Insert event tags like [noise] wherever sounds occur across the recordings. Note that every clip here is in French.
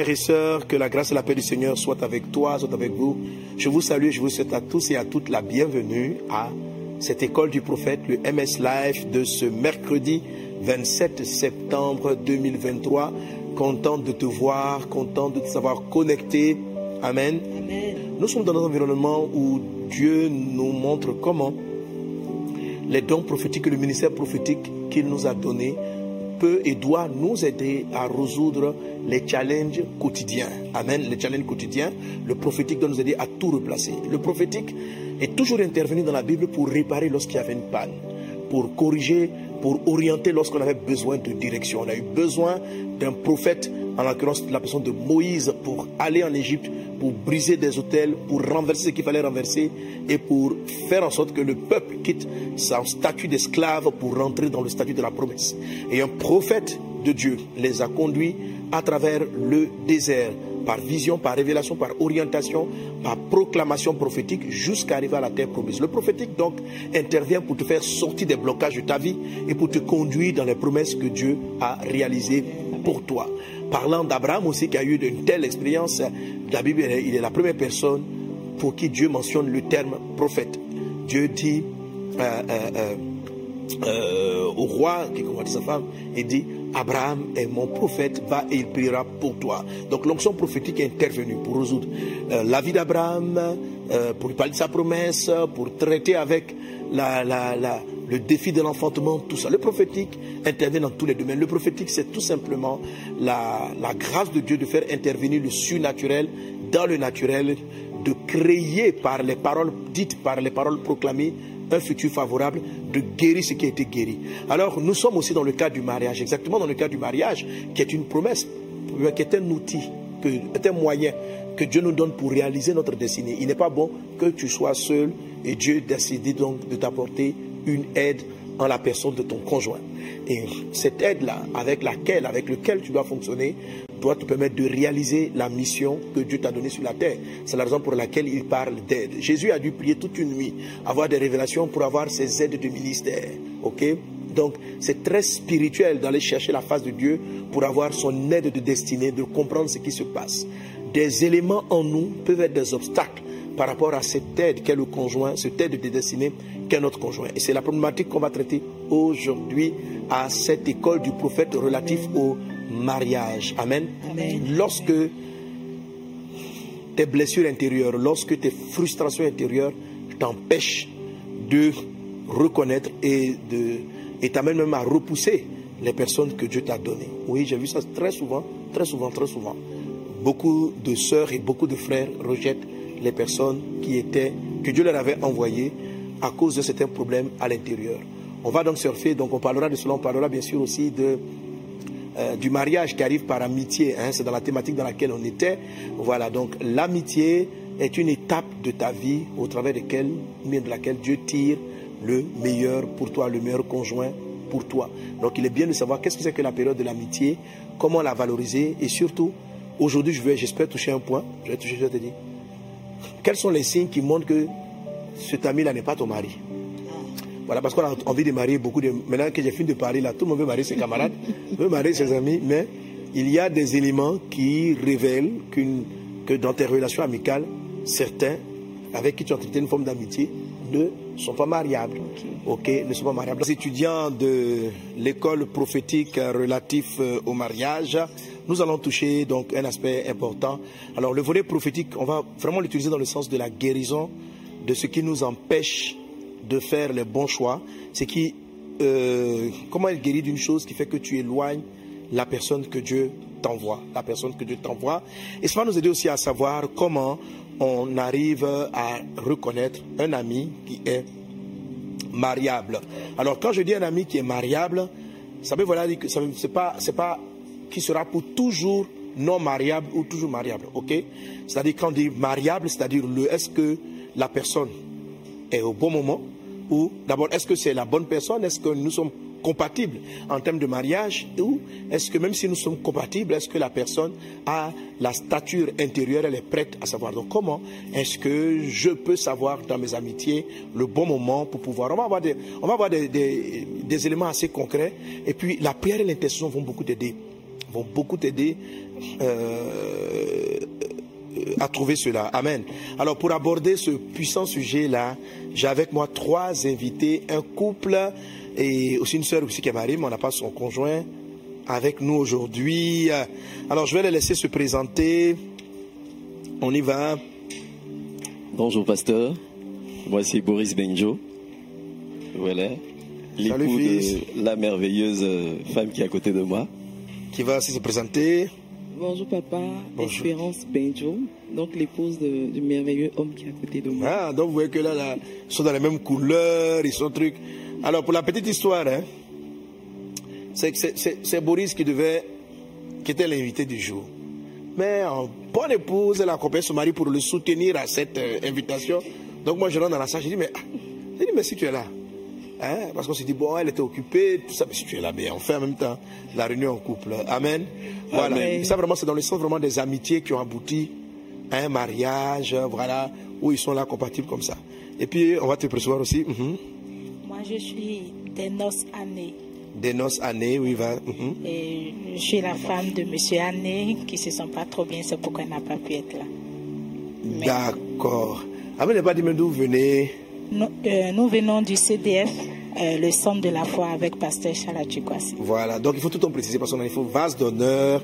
Frères et sœurs, que la grâce et la paix du Seigneur soient avec toi, soient avec vous. Je vous salue je vous souhaite à tous et à toutes la bienvenue à cette école du prophète, le MS Life de ce mercredi 27 septembre 2023. Content de te voir, content de te savoir connecté. Amen. Nous sommes dans un environnement où Dieu nous montre comment les dons prophétiques le ministère prophétique qu'il nous a donné peut et doit nous aider à résoudre les challenges quotidiens. Amen. Les challenges quotidiens, le prophétique doit nous aider à tout replacer. Le prophétique est toujours intervenu dans la Bible pour réparer lorsqu'il y avait une panne, pour corriger, pour orienter lorsqu'on avait besoin de direction. On a eu besoin d'un prophète, en l'occurrence la personne de Moïse, pour aller en Égypte, pour briser des hôtels, pour renverser ce qu'il fallait renverser et pour faire en sorte que le peuple quitte son statut d'esclave pour rentrer dans le statut de la promesse. Et un prophète de Dieu les a conduits à travers le désert, par vision, par révélation, par orientation, par proclamation prophétique, jusqu'à arriver à la terre promise. Le prophétique, donc, intervient pour te faire sortir des blocages de ta vie et pour te conduire dans les promesses que Dieu a réalisées pour toi. Parlant d'Abraham aussi, qui a eu une telle expérience, la Bible, il est la première personne pour qui Dieu mentionne le terme prophète. Dieu dit euh, euh, euh, au roi qui combattait sa femme, il dit Abraham est mon prophète, va et il priera pour toi. Donc l'onction prophétique est intervenue pour résoudre la vie d'Abraham, pour lui parler de sa promesse, pour traiter avec le défi de l'enfantement, tout ça. Le prophétique intervient dans tous les domaines. Le prophétique, c'est tout simplement la grâce de Dieu de faire intervenir le surnaturel dans le naturel, de créer par les paroles dites, par les paroles proclamées, un futur favorable, de guérir ce qui a été guéri. Alors nous sommes aussi dans le cas du mariage, exactement dans le cas du mariage, qui est une promesse, qui est un outil, qui est un moyen que Dieu nous donne pour réaliser notre destinée. Il n'est pas bon que tu sois seul et Dieu décide donc de t'apporter une aide en la personne de ton conjoint. Et cette aide-là, avec laquelle, avec tu dois fonctionner, doit te permettre de réaliser la mission que Dieu t'a donnée sur la terre. C'est la raison pour laquelle il parle d'aide. Jésus a dû prier toute une nuit, avoir des révélations pour avoir ses aides de ministère. Ok? Donc, c'est très spirituel d'aller chercher la face de Dieu pour avoir son aide de destinée, de comprendre ce qui se passe. Des éléments en nous peuvent être des obstacles par rapport à cette aide qu'est le conjoint, cette aide de destinée qu'est notre conjoint. Et c'est la problématique qu'on va traiter aujourd'hui à cette école du prophète relatif au mariage. Amen. Lorsque tes blessures intérieures, lorsque tes frustrations intérieures t'empêchent de reconnaître et de et t'amènent même à repousser les personnes que Dieu t'a données. Oui, j'ai vu ça très souvent, très souvent, très souvent. Beaucoup de sœurs et beaucoup de frères rejettent les personnes qui étaient, que Dieu leur avait envoyées à cause de certains problèmes à l'intérieur. On va donc surfer, donc on parlera de cela, on parlera bien sûr aussi de euh, du mariage qui arrive par amitié. Hein, c'est dans la thématique dans laquelle on était. Voilà, donc l'amitié est une étape de ta vie au travers de, de laquelle Dieu tire le meilleur pour toi, le meilleur conjoint pour toi. Donc il est bien de savoir qu'est-ce que c'est que la période de l'amitié, comment la valoriser et surtout, aujourd'hui, je vais, j'espère toucher un point. Je vais toucher, je vais te dire. Quels sont les signes qui montrent que cet ami-là n'est pas ton mari? Voilà, parce qu'on a envie de marier beaucoup de. Maintenant que j'ai fini de parler là, tout le monde veut marier ses camarades, [laughs] veut marier ses amis, mais il y a des éléments qui révèlent que dans tes relations amicales, certains avec qui tu as traité une forme d'amitié ne sont pas mariables. Ok, ne sont pas mariables. Les étudiants de l'école prophétique relatif euh, au mariage, nous allons toucher donc un aspect important. Alors le volet prophétique, on va vraiment l'utiliser dans le sens de la guérison de ce qui nous empêche de faire les bons choix, c'est qui, euh, comment elle guérit d'une chose qui fait que tu éloignes la personne que Dieu t'envoie, la personne que Dieu t'envoie. Et ça va nous aider aussi à savoir comment on arrive à reconnaître un ami qui est mariable. Alors quand je dis un ami qui est mariable, ça veut voilà dire que ce n'est pas, c'est pas qui sera pour toujours non mariable ou toujours mariable, ok? C'est-à-dire quand on dit mariable, c'est-à-dire le est-ce que la personne est au bon moment ou d'abord est-ce que c'est la bonne personne? Est-ce que nous sommes compatibles en termes de mariage ou est-ce que même si nous sommes compatibles, est-ce que la personne a la stature intérieure, elle est prête à savoir? Donc comment est-ce que je peux savoir dans mes amitiés le bon moment pour pouvoir? On va avoir des, on va avoir des, des, éléments assez concrets. Et puis la prière et l'intercession vont beaucoup t'aider vont beaucoup t'aider euh, à trouver cela. Amen. Alors pour aborder ce puissant sujet-là, j'ai avec moi trois invités, un couple et aussi une sœur aussi qui est mariée, mais on n'a pas son conjoint avec nous aujourd'hui. Alors je vais les laisser se présenter. On y va. Bonjour pasteur, moi c'est Boris Benjo. Voilà, l'époux de la merveilleuse femme qui est à côté de moi. Qui va aussi se présenter. Bonjour papa, Espérance Benjo, donc l'épouse du merveilleux homme qui est à côté de moi. Ah, donc vous voyez que là, là, ils sont dans les mêmes couleurs, ils sont trucs. Alors pour la petite histoire, hein, c'est Boris qui devait, qui était l'invité du jour. Mais en bonne épouse, elle a accompagné son mari pour le soutenir à cette euh, invitation. Donc moi je rentre dans la salle, je dis mais, ah, je dis, mais si tu es là, hein, parce qu'on s'est dit bon elle était occupée, tout ça, mais si tu es là, mais on fait en même temps la réunion en couple. Amen. Voilà. Ça vraiment c'est dans le sens vraiment des amitiés qui ont abouti à un mariage, voilà, où ils sont là compatibles comme ça. Et puis on va te percevoir aussi. Mhm. Moi je suis des noces années des noces années, oui, va. Mhm. Et je suis la femme de Monsieur Anné qui se sent pas trop bien, c'est pourquoi elle n'a pas pu être là. D'accord. Ah, mais pas dit d'où vous venez? Nous, euh, nous, venons du CDF, euh, le centre de la foi avec Pasteur Chalatukwasi. Voilà, donc il faut tout en préciser parce qu'il faut vase d'honneur.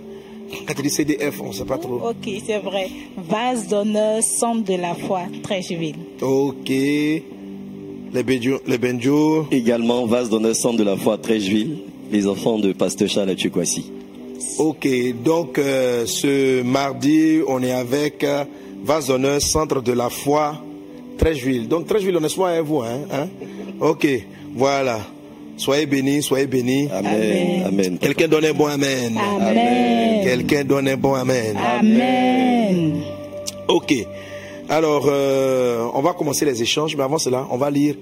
Quand tu dis CDF, on ne sait pas trop. Ok, c'est vrai. Vase d'honneur, centre de la foi, très. Ok les Benjo, les Benjo. Également, vase d'honneur centre de la foi Trècheville, les enfants de Pasteur Charles Chukwasi. Ok, donc euh, ce mardi, on est avec euh, vase d'honneur centre de la foi Trècheville. Donc Trècheville, on est soin à vous, hein, hein, Ok, voilà. Soyez bénis, soyez bénis. Amen. amen. Quelqu'un donne un bon amen. Amen. Quelqu'un donne un bon amen. Amen. Ok. Alors, euh, on va commencer les échanges, mais avant cela, on va lire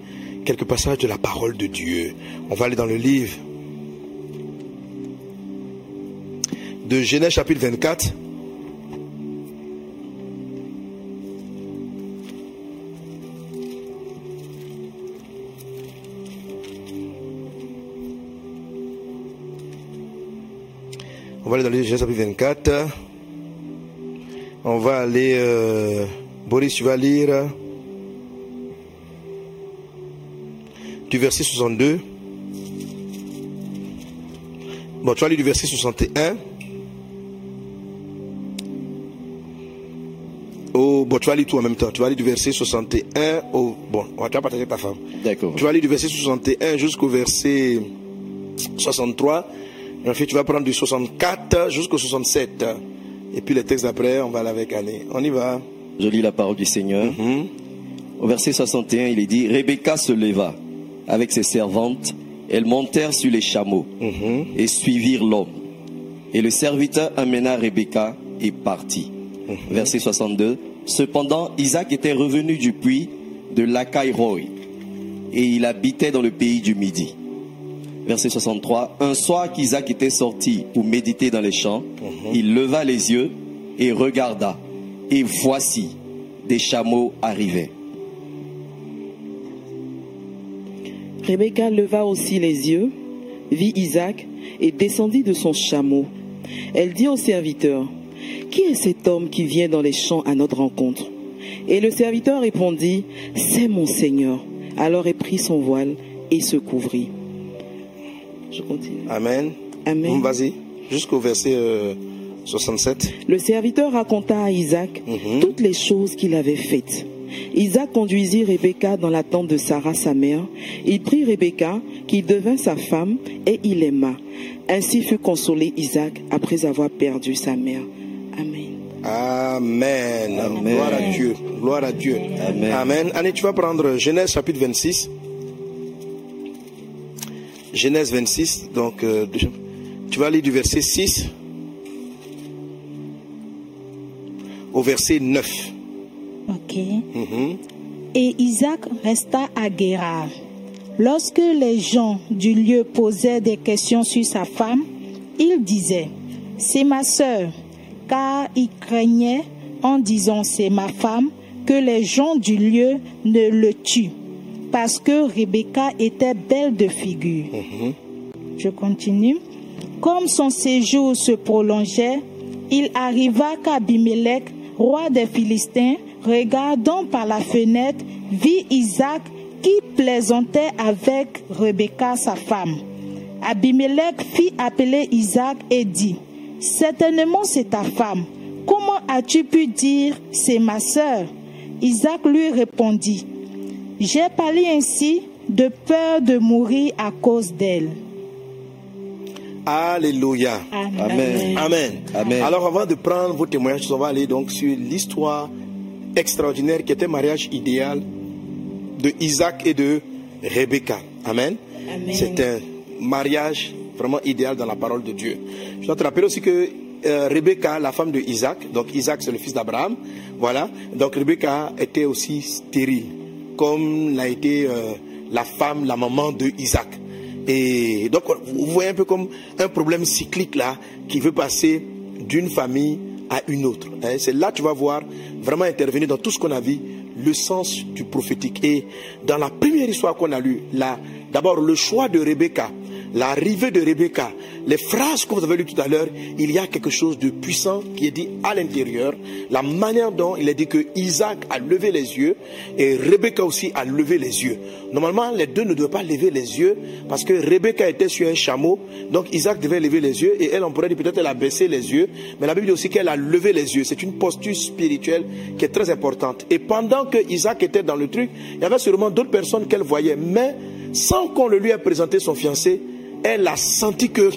quelques passages de la parole de Dieu. On va aller dans le livre de Genèse chapitre 24. On va aller dans le livre de Genèse chapitre 24. On va aller... Euh, Boris, tu vas lire du verset 62. Bon, tu vas lire du verset 61. Oh, bon, tu vas lire tout en même temps. Tu vas lire du verset 61 au. Bon, tu vas partager ta femme. D'accord. Tu vas lire du verset 61 jusqu'au verset 63. Et ensuite, tu vas prendre du 64 jusqu'au 67. Et puis les textes d'après, on va aller avec Annie. On y va. Je lis la parole du Seigneur. Mhm. Au verset 61, il est dit, Rebecca se leva avec ses servantes, elles montèrent sur les chameaux mhm. et suivirent l'homme. Et le serviteur amena Rebecca et partit. Mhm. Verset 62, Cependant, Isaac était revenu du puits de Lacaïroï et il habitait dans le pays du Midi. Verset 63, Un soir qu'Isaac était sorti pour méditer dans les champs, il leva les yeux et regarda et voici, des chameaux arrivaient. Rebecca leva aussi les yeux, vit Isaac et descendit de son chameau. Elle dit au serviteur, Qui est cet homme qui vient dans les champs à notre rencontre? Et le serviteur répondit, C'est mon Seigneur. Alors elle prit son voile et se couvrit. Je continue. Amen. Amen. Vas-y, jusqu'au verset... Euh, 67. Le serviteur raconta à Isaac Mhm. toutes les choses qu'il avait faites. Isaac conduisit Rebecca dans la tente de Sarah sa mère. Il prit Rebecca, qui devint sa femme, et il aima. Ainsi fut consolé Isaac après avoir perdu sa mère. Amen. Amen. Amen. Gloire à Dieu. Gloire à Dieu. Amen. Amen. Allez, tu vas prendre Genèse chapitre 26. Genèse 26. Donc, euh, tu vas lire du verset 6 au verset 9. Ok. Mhm. Et Isaac resta à Guérard. Lorsque les gens du lieu posaient des questions sur sa femme, il disait, c'est ma sœur, car il craignait, en disant c'est ma femme, que les gens du lieu ne le tuent, parce que Rebecca était belle de figure. Mhm. Je continue. Comme son séjour se prolongeait, il arriva qu'Abimelech, roi des Philistins, regardant par la fenêtre, vit Isaac qui plaisantait avec Rebecca, sa femme. Abimelech fit appeler Isaac et dit, Certainement c'est ta femme. Comment as-tu pu dire, c'est ma sœur? Isaac lui répondit, J'ai parlé ainsi de peur de mourir à cause d'elle. Alléluia. Amen. Amen. Amen. Alors avant de prendre vos témoignages, on va aller donc sur l'histoire extraordinaire qui était mariage idéal de Isaac et de Rebecca. Amen. Amen. C'est un mariage vraiment idéal dans la parole de Dieu. Je dois te rappeler aussi que euh, Rebecca, la femme de Isaac, donc Isaac c'est le fils d'Abraham, voilà, donc Rebecca était aussi stérile, comme l'a été euh, la femme, la maman de Isaac. Et donc vous voyez un peu comme un problème cyclique là qui veut passer d'une famille à une autre. hein. C'est là que tu vas voir vraiment intervenir dans tout ce qu'on a vu le sens du prophétique. Et dans la première histoire qu'on a lue, là, d'abord le choix de Rebecca, l'arrivée de Rebecca, les phrases que vous avez lues tout à l'heure, il y a quelque chose de puissant qui est dit à l'intérieur. La manière dont il est dit que Isaac a levé les yeux et Rebecca aussi a levé les yeux. Normalement, les deux ne doivent pas lever les yeux parce que Rebecca était sur un chameau, donc Isaac devait lever les yeux et elle, on pourrait dire peut-être elle a baissé les yeux, mais la Bible dit aussi qu'elle a levé les yeux. C'est une posture spirituelle qui est très importante. Et pendant que Isaac était dans le truc, il y avait sûrement d'autres personnes qu'elle voyait, mais sans qu'on le lui ait présenté son fiancé, elle a senti que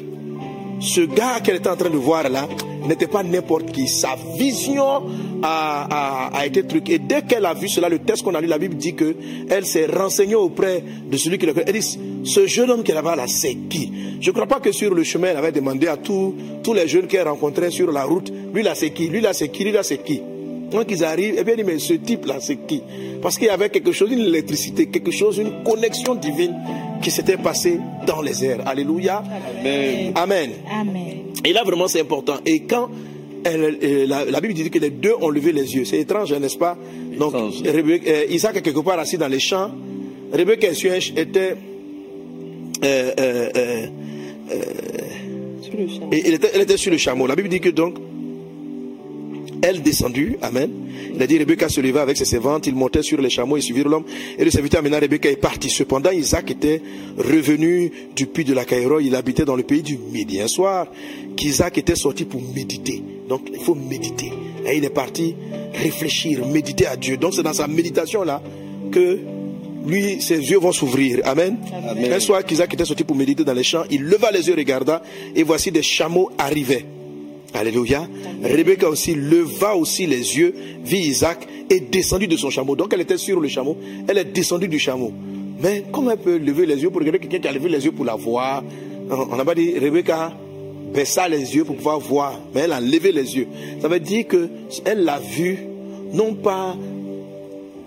ce gars qu'elle était en train de voir là n'était pas n'importe qui. Sa vision a, été truc. Et dès qu'elle a vu cela, le texte qu'on a lu, la Bible dit que elle s'est renseignée auprès de celui qui le connaît. Elle dit, ce jeune homme qu'elle avait là, c'est qui? Je ne crois pas que sur le chemin, elle avait demandé à tous, tous les jeunes qu'elle rencontrait sur la route, lui là c'est qui? Lui là c'est qui? Lui là c'est qui? Donc ils arrivent, et bien dit, mais ce type-là, c'est qui? Parce qu'il y avait quelque chose, une électricité, quelque chose, une connexion divine qui s'était passée dans les airs. Alléluia. Amen. Amen. Amen. Et là, vraiment, c'est important. Et quand elle- euh, la, la Bible dit que les deux ont levé les yeux, c'est étrange, hein, n'est-ce pas? Donc, euh, Isaac est quelque part assis dans les champs. Rebecca ch- était. euh, euh, euh, Sur le chameau. et elle était, elle était sur le chameau. La Bible dit que donc, elle descendue, Amen. Il a dit Rebecca se leva avec ses servantes, ils montaient sur les chameaux et suivirent l'homme. Et le serviteur amena Rebecca est parti. Cependant, Isaac était revenu du puits de la Caïro, il habitait dans le pays du Midi. Un soir, qu'Isaac était sorti pour méditer. Donc, il faut méditer. Et il est parti réfléchir, méditer à Dieu. Donc, c'est dans sa méditation là que lui, ses yeux vont s'ouvrir. Amen. Amen. Un soir qu'Isaac était sorti pour méditer dans les champs, il leva les yeux, regarda, et voici des chameaux arrivaient. Alléluia. Rebecca aussi leva aussi les yeux, vit Isaac et descendit de son chameau. Donc elle était sur le chameau, elle est descendue du chameau. Mais comment elle peut lever les yeux pour regarder quelqu'un qui a levé les yeux pour la voir? On n'a pas dit Rebecca baissa les yeux pour pouvoir voir, mais elle a levé les yeux. Ça veut dire que elle l'a vu, non pas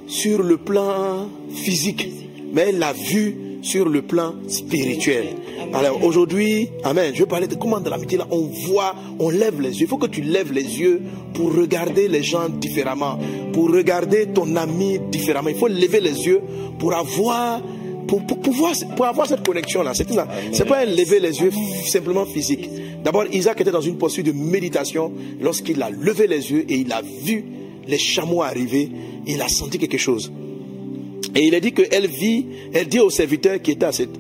sur le plan physique, mais elle l'a vu sur le plan spirituel. Alors aujourd'hui, Amen, je veux parler de comment dans l'amitié là, on voit, on lève les yeux. Il faut que tu lèves les yeux pour regarder les gens différemment, pour regarder ton ami différemment. Il faut lever les yeux pour avoir, pour, pour pour avoir cette connexion là. C'est une- c'est pas un lever les yeux simplement physique. D'abord, Isaac était dans une posture de méditation lorsqu'il a levé les yeux et il a vu les chameaux arriver. Il a senti quelque chose. Et il a dit qu'elle vit, elle dit au serviteur qui était à cette,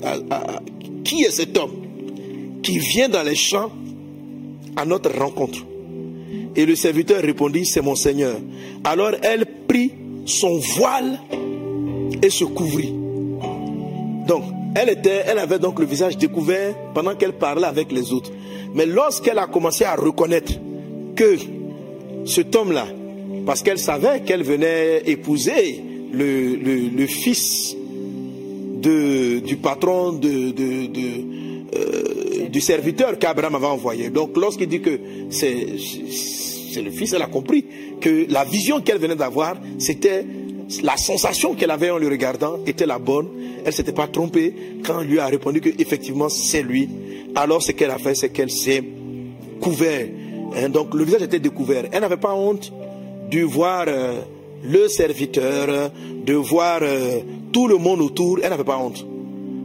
qui est cet homme qui vient dans les champs à notre rencontre. Et le serviteur répondit, c'est mon Seigneur. Alors elle prit son voile et se couvrit. Donc, elle, était, elle avait donc le visage découvert pendant qu'elle parlait avec les autres. Mais lorsqu'elle a commencé à reconnaître que cet homme-là, parce qu'elle savait qu'elle venait épouser le, le- fils de, du patron de, de- euh, du serviteur qu'Abraham avait envoyé. Donc lorsqu'il dit que c'est le fils, elle a compris que la vision qu'elle venait d'avoir, c'était la sensation qu'elle avait en le regardant était la bonne. Elle s'était pas trompée quand lui a répondu que effectivement c'est lui. Alors ce qu'elle a fait, c'est qu'elle s'est couvert. Hein, donc le visage était découvert. Elle n'avait pas honte de voir euh, le serviteur, de voir euh, tout le monde autour. Elle n'avait pas honte.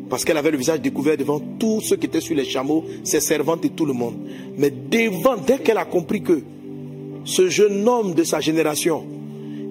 parce qu'elle avait le visage découvert devant tous ceux qui étaient sur les chameaux, ses servantes et tout le monde. Mais devant, dès qu'elle a compris que ce jeune homme de sa génération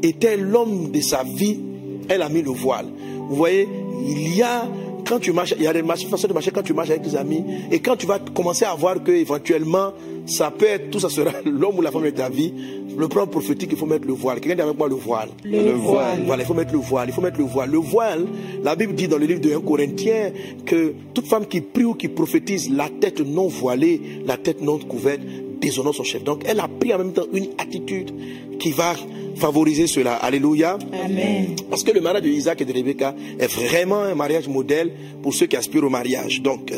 était l'homme de sa vie, elle a mis le voile. Vous voyez, il y a quand tu marches, il y a des façons de marcher quand tu marches avec tes amis et quand tu vas commencer à voir que éventuellement ça peut être tout ça sera [laughs] l'homme ou la femme de ta vie. Le plan prophétique, il faut mettre le voile. Quelqu'un dit avec moi le voile. Le voile. Voilà, il faut mettre le voile. Il faut mettre le voile. Le voile, la Bible dit dans le livre de 1 Corinthiens que toute femme qui prie ou qui prophétise la tête non voilée, la tête non couverte, déshonore son chef. Donc elle a pris en même temps une attitude qui va favoriser cela. Alléluia. Amen. Parce que le mariage de Isaac et de Rebecca est vraiment un mariage modèle pour ceux qui aspirent au mariage. Donc, euh,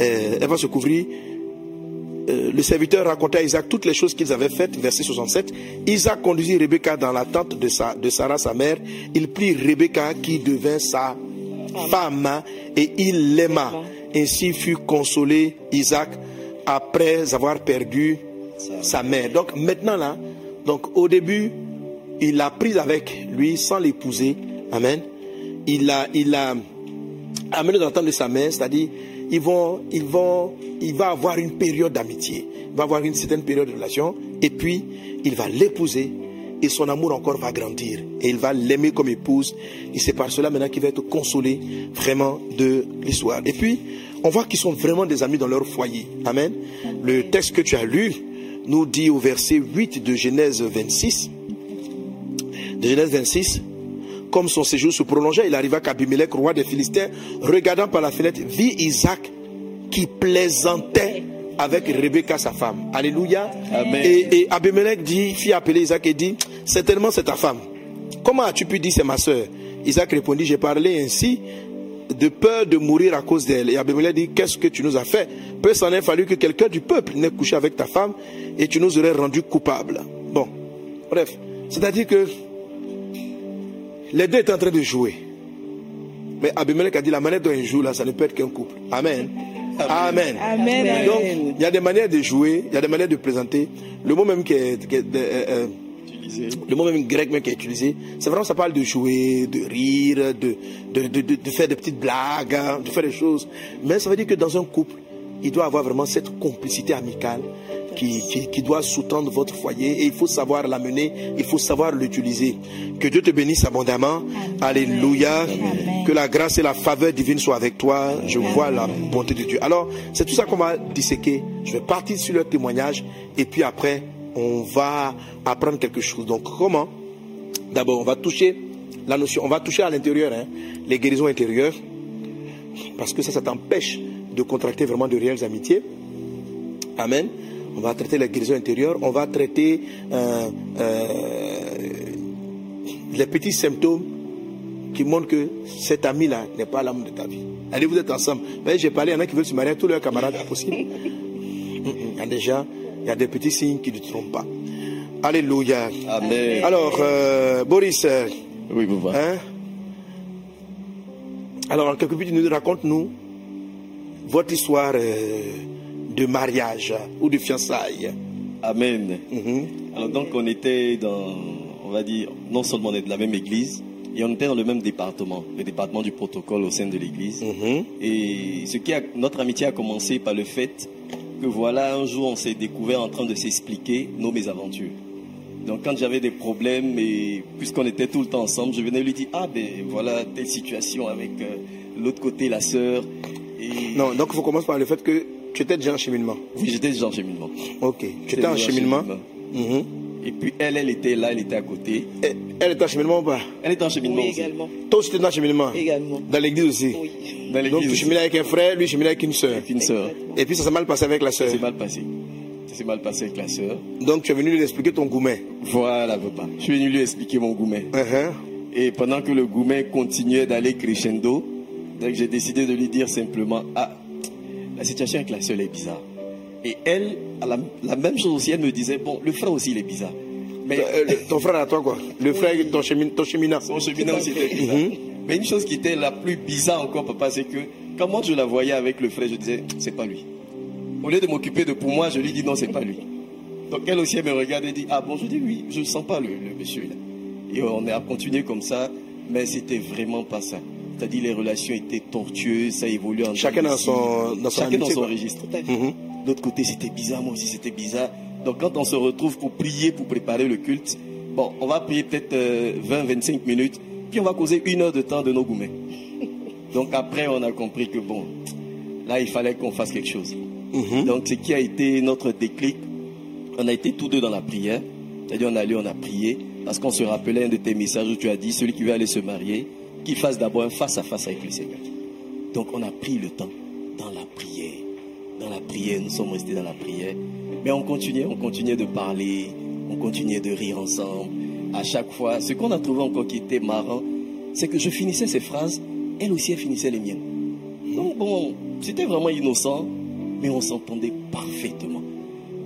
euh, elle va se couvrir. Euh, le serviteur racontait à Isaac toutes les choses qu'ils avaient faites, verset 67. Isaac conduisit Rebecca dans la tente de, sa, de Sarah, sa mère. Il prit Rebecca qui devint sa femme et il l'aima. Ainsi fut consolé Isaac après avoir perdu sa mère. Donc maintenant là, donc au début, il l'a prise avec lui sans l'épouser. Amen. Il l'a, il a amené dans la tente de sa mère, c'est-à-dire ils vont, ils vont, il va avoir une période d'amitié, il va avoir une certaine période de relation, et puis il va l'épouser, et son amour encore va grandir, et il va l'aimer comme épouse, et c'est par cela maintenant qu'il va être consolé vraiment de l'histoire. Et puis, on voit qu'ils sont vraiment des amis dans leur foyer. Amen. Le texte que tu as lu nous dit au verset 8 de Genèse 26, de Genèse 26, comme son séjour se prolongeait, il arriva qu'Abimelech, roi des Philistins, regardant par la fenêtre, vit Isaac qui plaisantait avec Rebecca, sa femme. Alléluia. Amen. Et, et Abimelech dit, fit appeler Isaac et dit, certainement c'est ta femme. Comment as-tu pu dire c'est ma soeur Isaac répondit, j'ai parlé ainsi de peur de mourir à cause d'elle. Et Abimelech dit, qu'est-ce que tu nous as fait? Peu s'en est fallu que quelqu'un du peuple n'ait couché avec ta femme et tu nous aurais rendu coupables. Bon, bref, c'est-à-dire que les deux étaient en train de jouer. Mais Abimelech a dit, la manière dont ils jouent là, ça ne peut être qu'un couple. Amen. Amen. Amen. Donc, il y a des manières de jouer, il y a des manières de présenter. Le mot même qui est, qui est- euh, euh, le mot même grec même qui est utilisé, c'est vraiment ça parle de jouer, de rire, de, de, de, de- de faire des petites blagues, hein, de faire des choses. Mais ça veut dire que dans un couple, il doit avoir vraiment cette complicité amicale qui, qui, qui doit sous-tendre votre foyer et il faut savoir l'amener, il faut savoir l'utiliser. Que Dieu te bénisse abondamment. Alléluia. Amen. Que la grâce et la faveur divine soient avec toi. Je vois la bonté de Dieu. Alors, c'est tout ça qu'on va disséquer. Je vais partir sur leur témoignage et puis après, on va apprendre quelque chose. Donc, comment? D'abord, on va toucher la notion, on va toucher à l'intérieur, hein, les guérisons intérieures, parce que ça, ça t'empêche de contracter vraiment de réelles amitiés. Amen. On va traiter les guérisons intérieures, on va traiter euh, euh, les petits symptômes qui montrent que cet ami-là n'est pas l'homme de ta vie. Allez, vous êtes ensemble. J'ai parlé, il y en a qui veulent se marier, tous leurs camarades, impossible. Il y a déjà, il y a des petits signes qui ne trompent pas. Alléluia. Amen. Alors, euh, Boris, Oui, vous voyez. hein? Alors, en quelques minutes, nous raconte-nous votre histoire euh, de mariage ou de fiançailles. Amen. Mhm. Alors donc on était dans, on va dire, non seulement on est de la même église, et on était dans le même département, le département du protocole au sein de l'église. Mhm. Et ce qui a, notre amitié a commencé par le fait que voilà, un jour on s'est découvert en train de s'expliquer nos mésaventures. Donc quand j'avais des problèmes et puisqu'on était tout le temps ensemble, je venais lui dire ah ben voilà telle situation avec euh, l'autre côté la sœur. Et Non, donc il faut commencer par le fait que tu étais déjà en cheminement. oui, j'étais déjà en cheminement. Ok, tu J'étais étais en cheminement. Mhm. Et puis elle, elle était là, elle était à côté. Et- Elle était en cheminement ou pas? Elle était en cheminement Oui, aussi. également. Toi aussi, tu étais en cheminement? Également. Dans l'église aussi? Oui. Dans Donc l'église tu aussi. cheminais avec un frère, lui cheminait avec une soeur. Avec une sœur. Et puis ça s'est mal passé avec la Ça soeur. s'est mal passé. Ça s'est mal passé avec la sœur. Donc tu es venu lui expliquer ton gourmet. Voilà, papa. Je suis venu lui expliquer mon gourmet. Mhm. Et pendant que le gourmet continuait d'aller crescendo, donc j'ai décidé de lui dire simplement Ah, la situation avec la sœur est bizarre. Et elle, la, la même chose aussi, elle me disait Bon, le frère aussi, il est bizarre. Mais Euh, le- ton frère à toi quoi? Le frère, ton, chemin, ton cheminat. son cheminat aussi était bizarre. Mais une chose qui était la plus bizarre encore, papa, c'est que quand moi je la voyais avec le frère, je disais C'est pas lui. Au lieu de m'occuper de pour moi, je lui dis Non, c'est pas lui. Donc elle aussi, elle me regarde et dit Ah bon, je dis oui, je ne sens pas le, le monsieur là. Et on a continué comme ça, mais c'était vraiment pas ça. C'est-à-dire les relations étaient tortueuses, ça évoluait en Chacun dans son, dans son Chacun dans son registre. De l'autre côté, c'était bizarre, moi aussi c'était bizarre. Donc quand on se retrouve pour prier, pour préparer le culte, bon, on va prier peut-être 20-25 minutes, puis on va causer une heure de temps de nos gourmets. [laughs] Donc après, on a compris que bon, là, il fallait qu'on fasse quelque chose. Mhm. Donc ce qui a été notre déclic, on a été tous deux dans la prière. C'est-à-dire on a allé, on a prié, parce qu'on se rappelait un de tes messages où tu as dit, celui qui veut aller se marier, qu'il fasse d'abord un face-à-face avec le Seigneur. Donc on a pris le temps dans la prière. Dans la prière, nous sommes restés dans la prière. Mais on continuait, on continuait de parler, on continuait de rire ensemble. À chaque fois, ce qu'on a trouvé encore qui était marrant, c'est que je finissais ces phrases, elle aussi elle finissait les miennes. Donc bon, c'était vraiment innocent, mais on s'entendait parfaitement.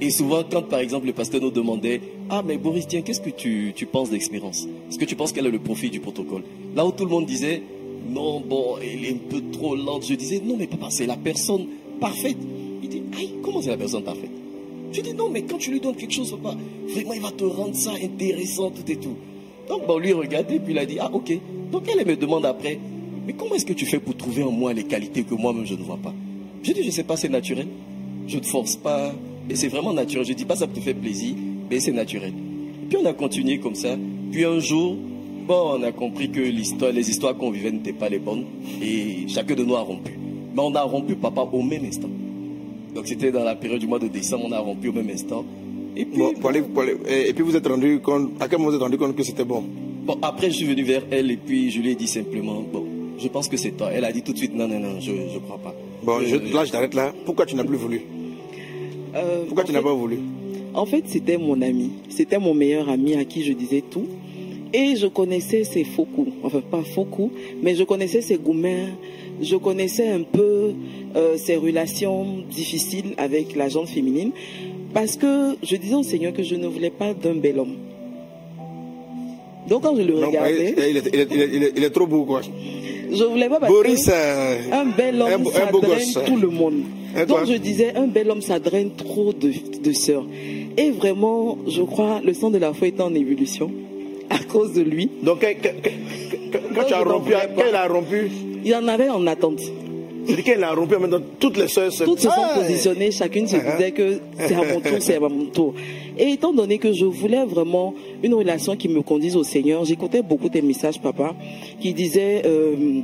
Et souvent, quand par exemple le pasteur nous demandait Ah, mais Boris, tiens, qu'est-ce que tu, tu penses d'expérience? Est-ce que tu penses qu'elle a le profil du protocole Là où tout le monde disait Non, bon, elle est un peu trop lente, je disais Non, mais papa, c'est la personne parfaite. Il dit Aïe, comment c'est la personne parfaite Je dis Non, mais quand tu lui donnes quelque chose, papa, vraiment, il va te rendre ça intéressant, tout et tout. Donc, bon, lui regardait, puis il a dit Ah, ok. Donc, elle me demande après Mais comment est-ce que tu fais pour trouver en moi les qualités que moi-même je ne vois pas Je dis Je sais pas, c'est naturel. Je ne force pas. Et c'est vraiment naturel. Je ne dis pas ça te fait plaisir, mais c'est naturel. Puis on a continué comme ça. Puis un jour, bon, on a compris que l'histoire, les histoires qu'on vivait n'étaient pas les bonnes. Et chacun de nous a rompu. Mais on a rompu, papa, au même instant. Donc c'était dans la période du mois de décembre, on a rompu au même instant. Et puis, Bon, pour aller- pour aller- et et puis vous êtes rendu compte, à quel moment vous êtes rendu compte que c'était bon? Bon, après je suis venu vers elle et puis je lui ai dit simplement, bon, je pense que c'est toi. Elle a dit tout de suite, non, non, non, je ne crois pas. Bon, Euh, je, là je t'arrête là. Pourquoi tu n'as plus voulu? Euh, Pourquoi tu n'as pas voulu En fait, c'était mon ami. C'était mon meilleur ami à qui je disais tout. Et je connaissais ses faux coups. Enfin, pas faux coups, mais je connaissais ses gourmets. Je connaissais un peu euh, ses relations difficiles avec la gente féminine. Parce que je disais au Seigneur que je ne voulais pas d'un bel homme. Donc quand je le regardais, est- est- il est- il est trop beau quoi. Je voulais pas parce Boris, que euh, un bel homme, ça un beau draine gosse. tout le monde. Et Donc je disais, un bel homme, ça draine trop de, de sœurs. Et vraiment, je crois, le sang de la foi est en évolution à cause de lui. donc quand, quand- quand- quand tu as rompu, quand il a rompu, Il y en avait en attente. C'est quand il a rompu, maintenant toutes les soeurs se Toutes se sont Ah, positionnées, chacune se Uh-huh. disait que c'est à mon tour, c'est à mon tour. Et étant donné que je voulais vraiment une relation qui me conduise au Seigneur, j'écoutais beaucoup tes messages, papa, qui disaient euh,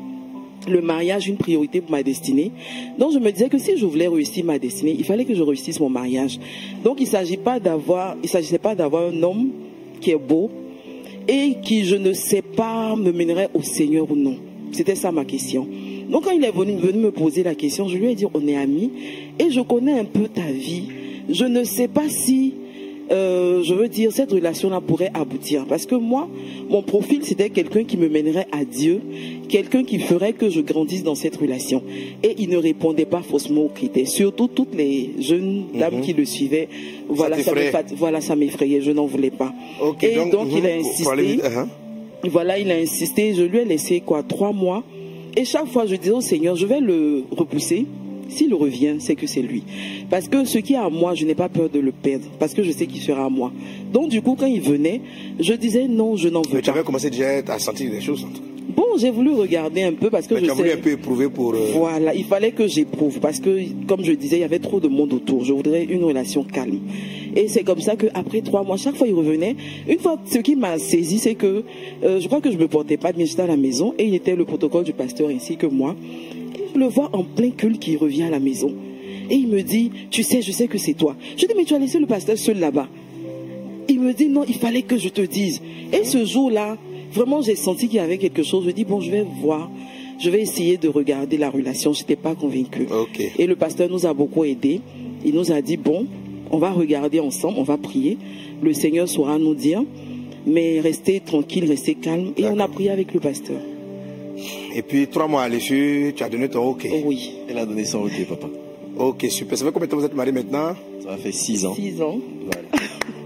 le mariage une priorité pour ma destinée. Donc je me disais que si je voulais réussir ma destinée, il fallait que je réussisse mon mariage. Donc il s'agit pas d'avoir, il s'agissait pas d'avoir un homme qui est beau et qui je ne sais pas me mènerait au Seigneur ou non. C'était ça ma question. Donc quand il est venu, venu me poser la question, je lui ai dit on est amis et je connais un peu ta vie. Je ne sais pas si euh, je veux dire cette relation-là pourrait aboutir parce que moi, mon profil c'était quelqu'un qui me mènerait à Dieu, quelqu'un qui ferait que je grandisse dans cette relation. Et il ne répondait pas faussement aux critères. Surtout toutes les jeunes dames qui le suivaient, voilà, ça, fat- voilà, ça m'effrayait. Je n'en voulais pas. Et donc, il a mhm, insisté. uh-huh. Voilà, il a insisté. Je lui ai laissé quoi trois mois. Et chaque fois, je disais au Seigneur, je vais le repousser. S'il revient, c'est que c'est lui. Parce que ce qui est à moi, je n'ai pas peur de le perdre. Parce que je sais qu'il sera à moi. Donc, du coup, quand il venait, je disais non, je n'en veux Mais tu pas. avais commencé déjà à sentir des choses. en tout cas. Bon, j'ai voulu regarder un peu parce que je as voulu sais. un peu éprouver pour. euh, Voilà, il fallait que j'éprouve parce que, comme je disais, il y avait trop de monde autour. Je voudrais une relation calme. Et c'est comme ça qu'après trois mois, chaque fois il revenait. Une fois, ce qui m'a saisi, c'est que euh, je crois que je me portais pas bien, j'étais à la maison et il était le protocole du pasteur ainsi que moi. Et je le vois en plein culte qui revient à la maison. Et il me dit, tu sais, je sais que c'est toi. Je dis, mais tu as laissé le pasteur seul là-bas. Il me dit non, il fallait que je te dise. Et ce jour-là, vraiment, j'ai senti qu'il y avait quelque chose. Je dis bon, je vais voir, je vais essayer de regarder la relation. Je n'étais pas convaincue. Et le pasteur nous a beaucoup aidés. Il nous a dit bon, on va regarder ensemble, on va prier. Le Seigneur saura nous dire. Mais restez tranquille, restez calme. Et on a prié avec le pasteur. Et puis trois mois à l'issue, tu as donné ton OK. Oh oui, Elle a donné son ok, papa. Ok, super. Ça fait combien de temps vous êtes mariés maintenant? Ça faire six ans. six ans. Voilà.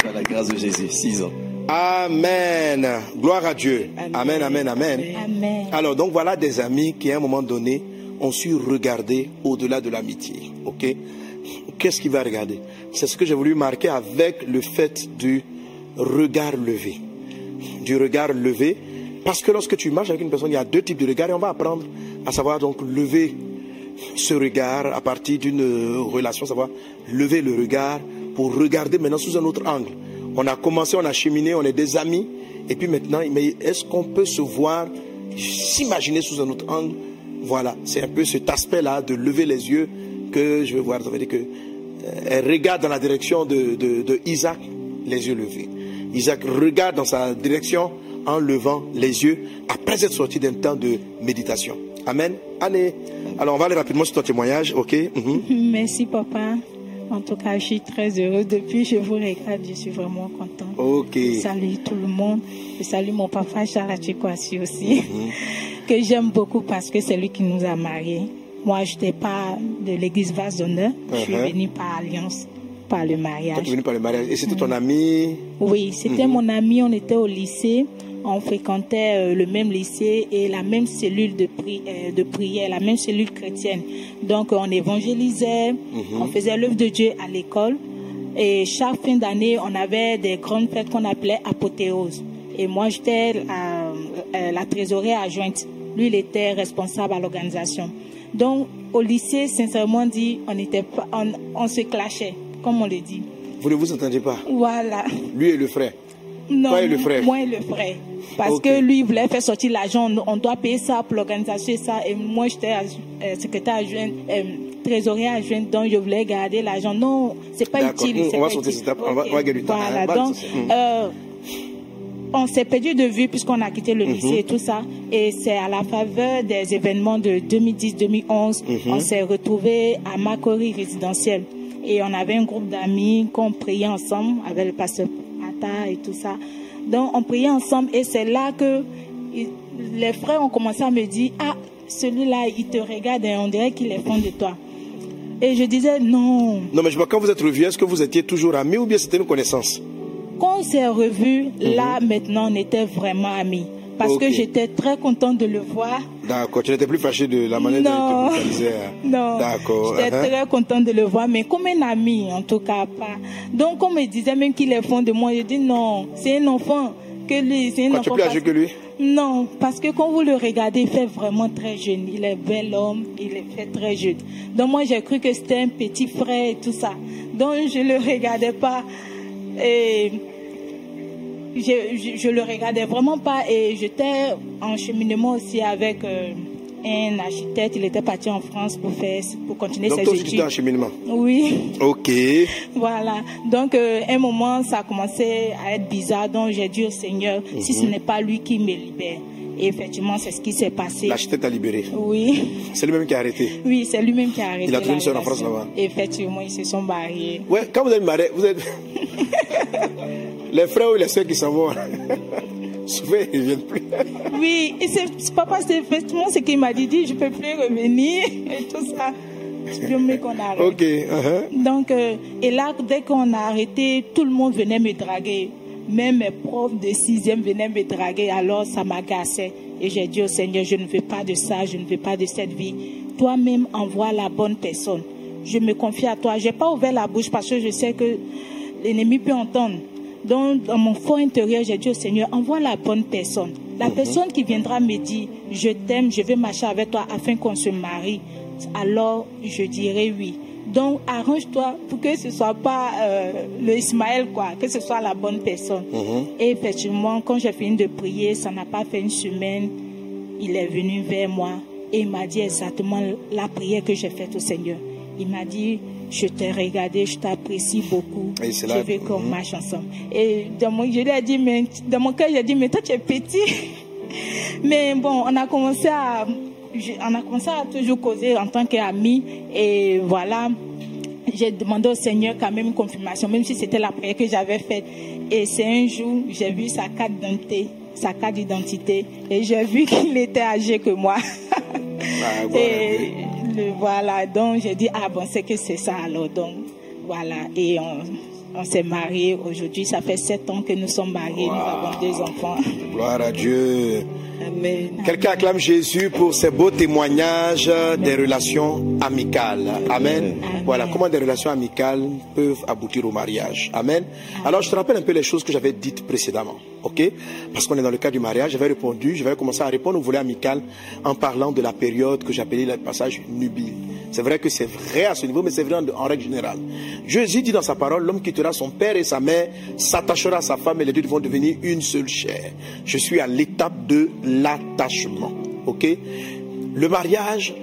Par la grâce de Jésus, six ans. Amen. Gloire à Dieu. Amen, Amen. amen. Alors, donc voilà des amis qui, à un moment donné, ont su regarder au-delà de l'amitié. Ok? Qu'est-ce qu'il va regarder? C'est ce que j'ai voulu marquer avec le fait du regard levé. Du regard levé. Parce que lorsque tu marches avec une personne, il y a deux types de regards et on va apprendre à savoir donc lever ce regard à partir d'une relation, savoir lever le regard pour regarder maintenant sous un autre angle. On a commencé, on a cheminé, on est des amis, et puis maintenant, mais est-ce qu'on peut se voir, s'imaginer sous un autre angle? Voilà, c'est un peu cet aspect-là de lever les yeux que je veux voir. Ça veut dire que euh, elle regarde dans la direction de, Isaac, les yeux levés. Isaac regarde dans sa direction en levant les yeux après être sorti d'un temps de méditation. Amen. Allez. Alors, on va aller rapidement sur ton témoignage, ok? Mhm. Merci, papa. En tout cas, je suis très heureuse. Depuis, je vous regarde, je suis vraiment contente. Ok. Salut tout le monde. Je salue mon papa Charles Chikwasi aussi, Mhm. [laughs] que j'aime beaucoup parce que c'est lui qui nous a mariés. Moi, je n'étais pas de l'église vase d'honneur. Je suis Uh-huh. venue par alliance, par le mariage. tu es venu par le mariage. Et c'était ton ami? Oui, c'était Mhm. mon ami, on était au lycée, on fréquentait euh, le même lycée et la même cellule de, pri- euh, de prière, la même cellule chrétienne. Donc euh, on évangélisait, Mhm. on faisait l'œuvre de Dieu à l'école et chaque fin d'année on avait des grandes fêtes qu'on appelait apothéose. Et moi j'étais la, trésorière adjointe, lui il était responsable à l'organisation. Donc au lycée, sincèrement dit, on, était pas, on, on se clashait, comme on le dit. Vous ne vous entendiez pas? Voilà. Lui et le frère? Non, Toi et le frère? moi et le frère. Parce que lui, il voulait faire sortir l'argent. On doit payer ça pour l'organisation ça. Et moi, j'étais euh, secrétaire adjointe, euh, trésorier adjointe, donc je voulais garder l'argent. Non, c'est pas utile. On va pas utile. cette étape. On va- on va gagner du temps. Voilà, Hein, donc. Mm. euh, on s'est perdu de vue puisqu'on a quitté le lycée et tout ça. Et c'est à la faveur des événements de 2010-2011, Mhm. on s'est retrouvés à Macori résidentiel. Et on avait un groupe d'amis qu'on priait ensemble avec le pasteur Ata et tout ça. Donc on priait ensemble et c'est là que les frères ont commencé à me dire, ah, celui-là, il te regarde et on dirait qu'il est fond de toi. Et je disais, non, Non, mais je vois, quand vous êtes revus, est-ce que vous étiez toujours amis ou bien c'était une connaissance? Quand on s'est revus, là maintenant on était vraiment amis. Parce que j'étais très contente de le voir. D'accord. Tu n'étais plus fâché de la manière dont il te brutalisait. hein? [laughs] Non, D'accord. j'étais uh-huh. très contente de le voir, mais comme un ami en tout cas pas. Donc on me disait même qu'il est fond de moi, je dis non, c'est un enfant que lui, c'est un Quoi, tu es enfant. plus âgé que lui? Non, parce que quand vous le regardez, il fait vraiment très jeune. Il est bel homme, il est fait très jeune. Donc moi j'ai cru que c'était un petit frère et tout ça. Donc je le regardais pas et je, je, je le regardais vraiment pas et j'étais en cheminement aussi avec euh, un architecte. Il était parti en France pour faire, pour continuer Donc ses toi études. étais en cheminement? Oui. Ok. Voilà. Donc, euh, un moment, ça a commencé à être bizarre. Donc, j'ai dit au Seigneur, si Mhm. ce n'est pas lui qui me libère. Et effectivement, c'est ce qui s'est passé. L'architecte a libéré. Oui. C'est lui-même qui a arrêté. Oui, c'est lui-même qui a arrêté. Il a trouvé une sœur en. France là-bas. Effectivement, ils se sont mariés. Ouais, quand vous êtes marié, vous êtes. [laughs] les frères ou les soeurs qui s'en vont, [laughs] souvent ils ne viennent plus. Oui, et c'est papa, c'est effectivement ce qu'il m'a dit, dit, je peux plus revenir [laughs] et tout ça. Qu'on arrête. Ok. uh-huh. Donc, euh, et là, dès qu'on a arrêté, tout le monde venait me draguer. Même mes profs de sixième venaient me draguer. Alors, ça m'agaçait. Et j'ai dit au Seigneur, je ne veux pas de ça, je ne veux pas de cette vie. Toi-même, envoie la bonne personne. Je me confie à toi. J'ai pas ouvert la bouche parce que je sais que l'ennemi peut entendre. Donc, dans mon fort intérieur, j'ai dit au Seigneur, envoie la bonne personne. La personne qui viendra me dire, je t'aime, je veux marcher avec toi afin qu'on se marie. Alors, je dirai oui. Donc, arrange-toi pour que ce soit pas euh, le Ismaël, quoi, que ce soit la bonne personne. Mhm. Et effectivement, quand j'ai fini de prier, ça n'a pas fait une semaine, il est venu vers moi et il m'a dit exactement la prière que j'ai faite au Seigneur. Il m'a dit, je t'ai regardé, je t'apprécie beaucoup. Et Je là- veux qu'on Mhm. marche ensemble. Et dans mon, je lui ai dit, mais, dans mon cœur, j'ai dit, mais toi, tu es petit. [laughs] mais bon, on a commencé à, je- on a commencé à toujours causer en tant qu'amis. Et voilà, j'ai demandé au Seigneur quand même une confirmation, même si c'était la prière que j'avais faite. Et c'est un jour, j'ai vu sa carte d'identité, sa carte d'identité, et j'ai vu [laughs] qu'il était âgé que moi. [laughs] Ah, voilà. et le, voilà, donc j'ai dit, ah bon, c'est que c'est ça alors. Donc voilà, et on, on s'est mariés. Aujourd'hui, ça fait sept ans que nous sommes mariés, nous avons deux enfants. Gloire à Dieu. Quelqu'un acclame Jésus pour ses beaux témoignages des relations amicales. Amen. Voilà comment des relations amicales peuvent aboutir au mariage. Amen. Alors je te rappelle un peu les choses que j'avais dites précédemment. ok? Parce qu'on est dans le cas du mariage. J'avais répondu, je vais commencer à répondre au volet amical en parlant de la période que j'appelais le passage nubile. C'est vrai que c'est vrai à ce niveau, mais c'est vrai en, en, règle générale. Jésus dit dans sa parole, l'homme quittera son père et sa mère, s'attachera à sa femme et les deux vont devenir une seule chair. Je suis à l'étape de l'attachement, ok? Le mariage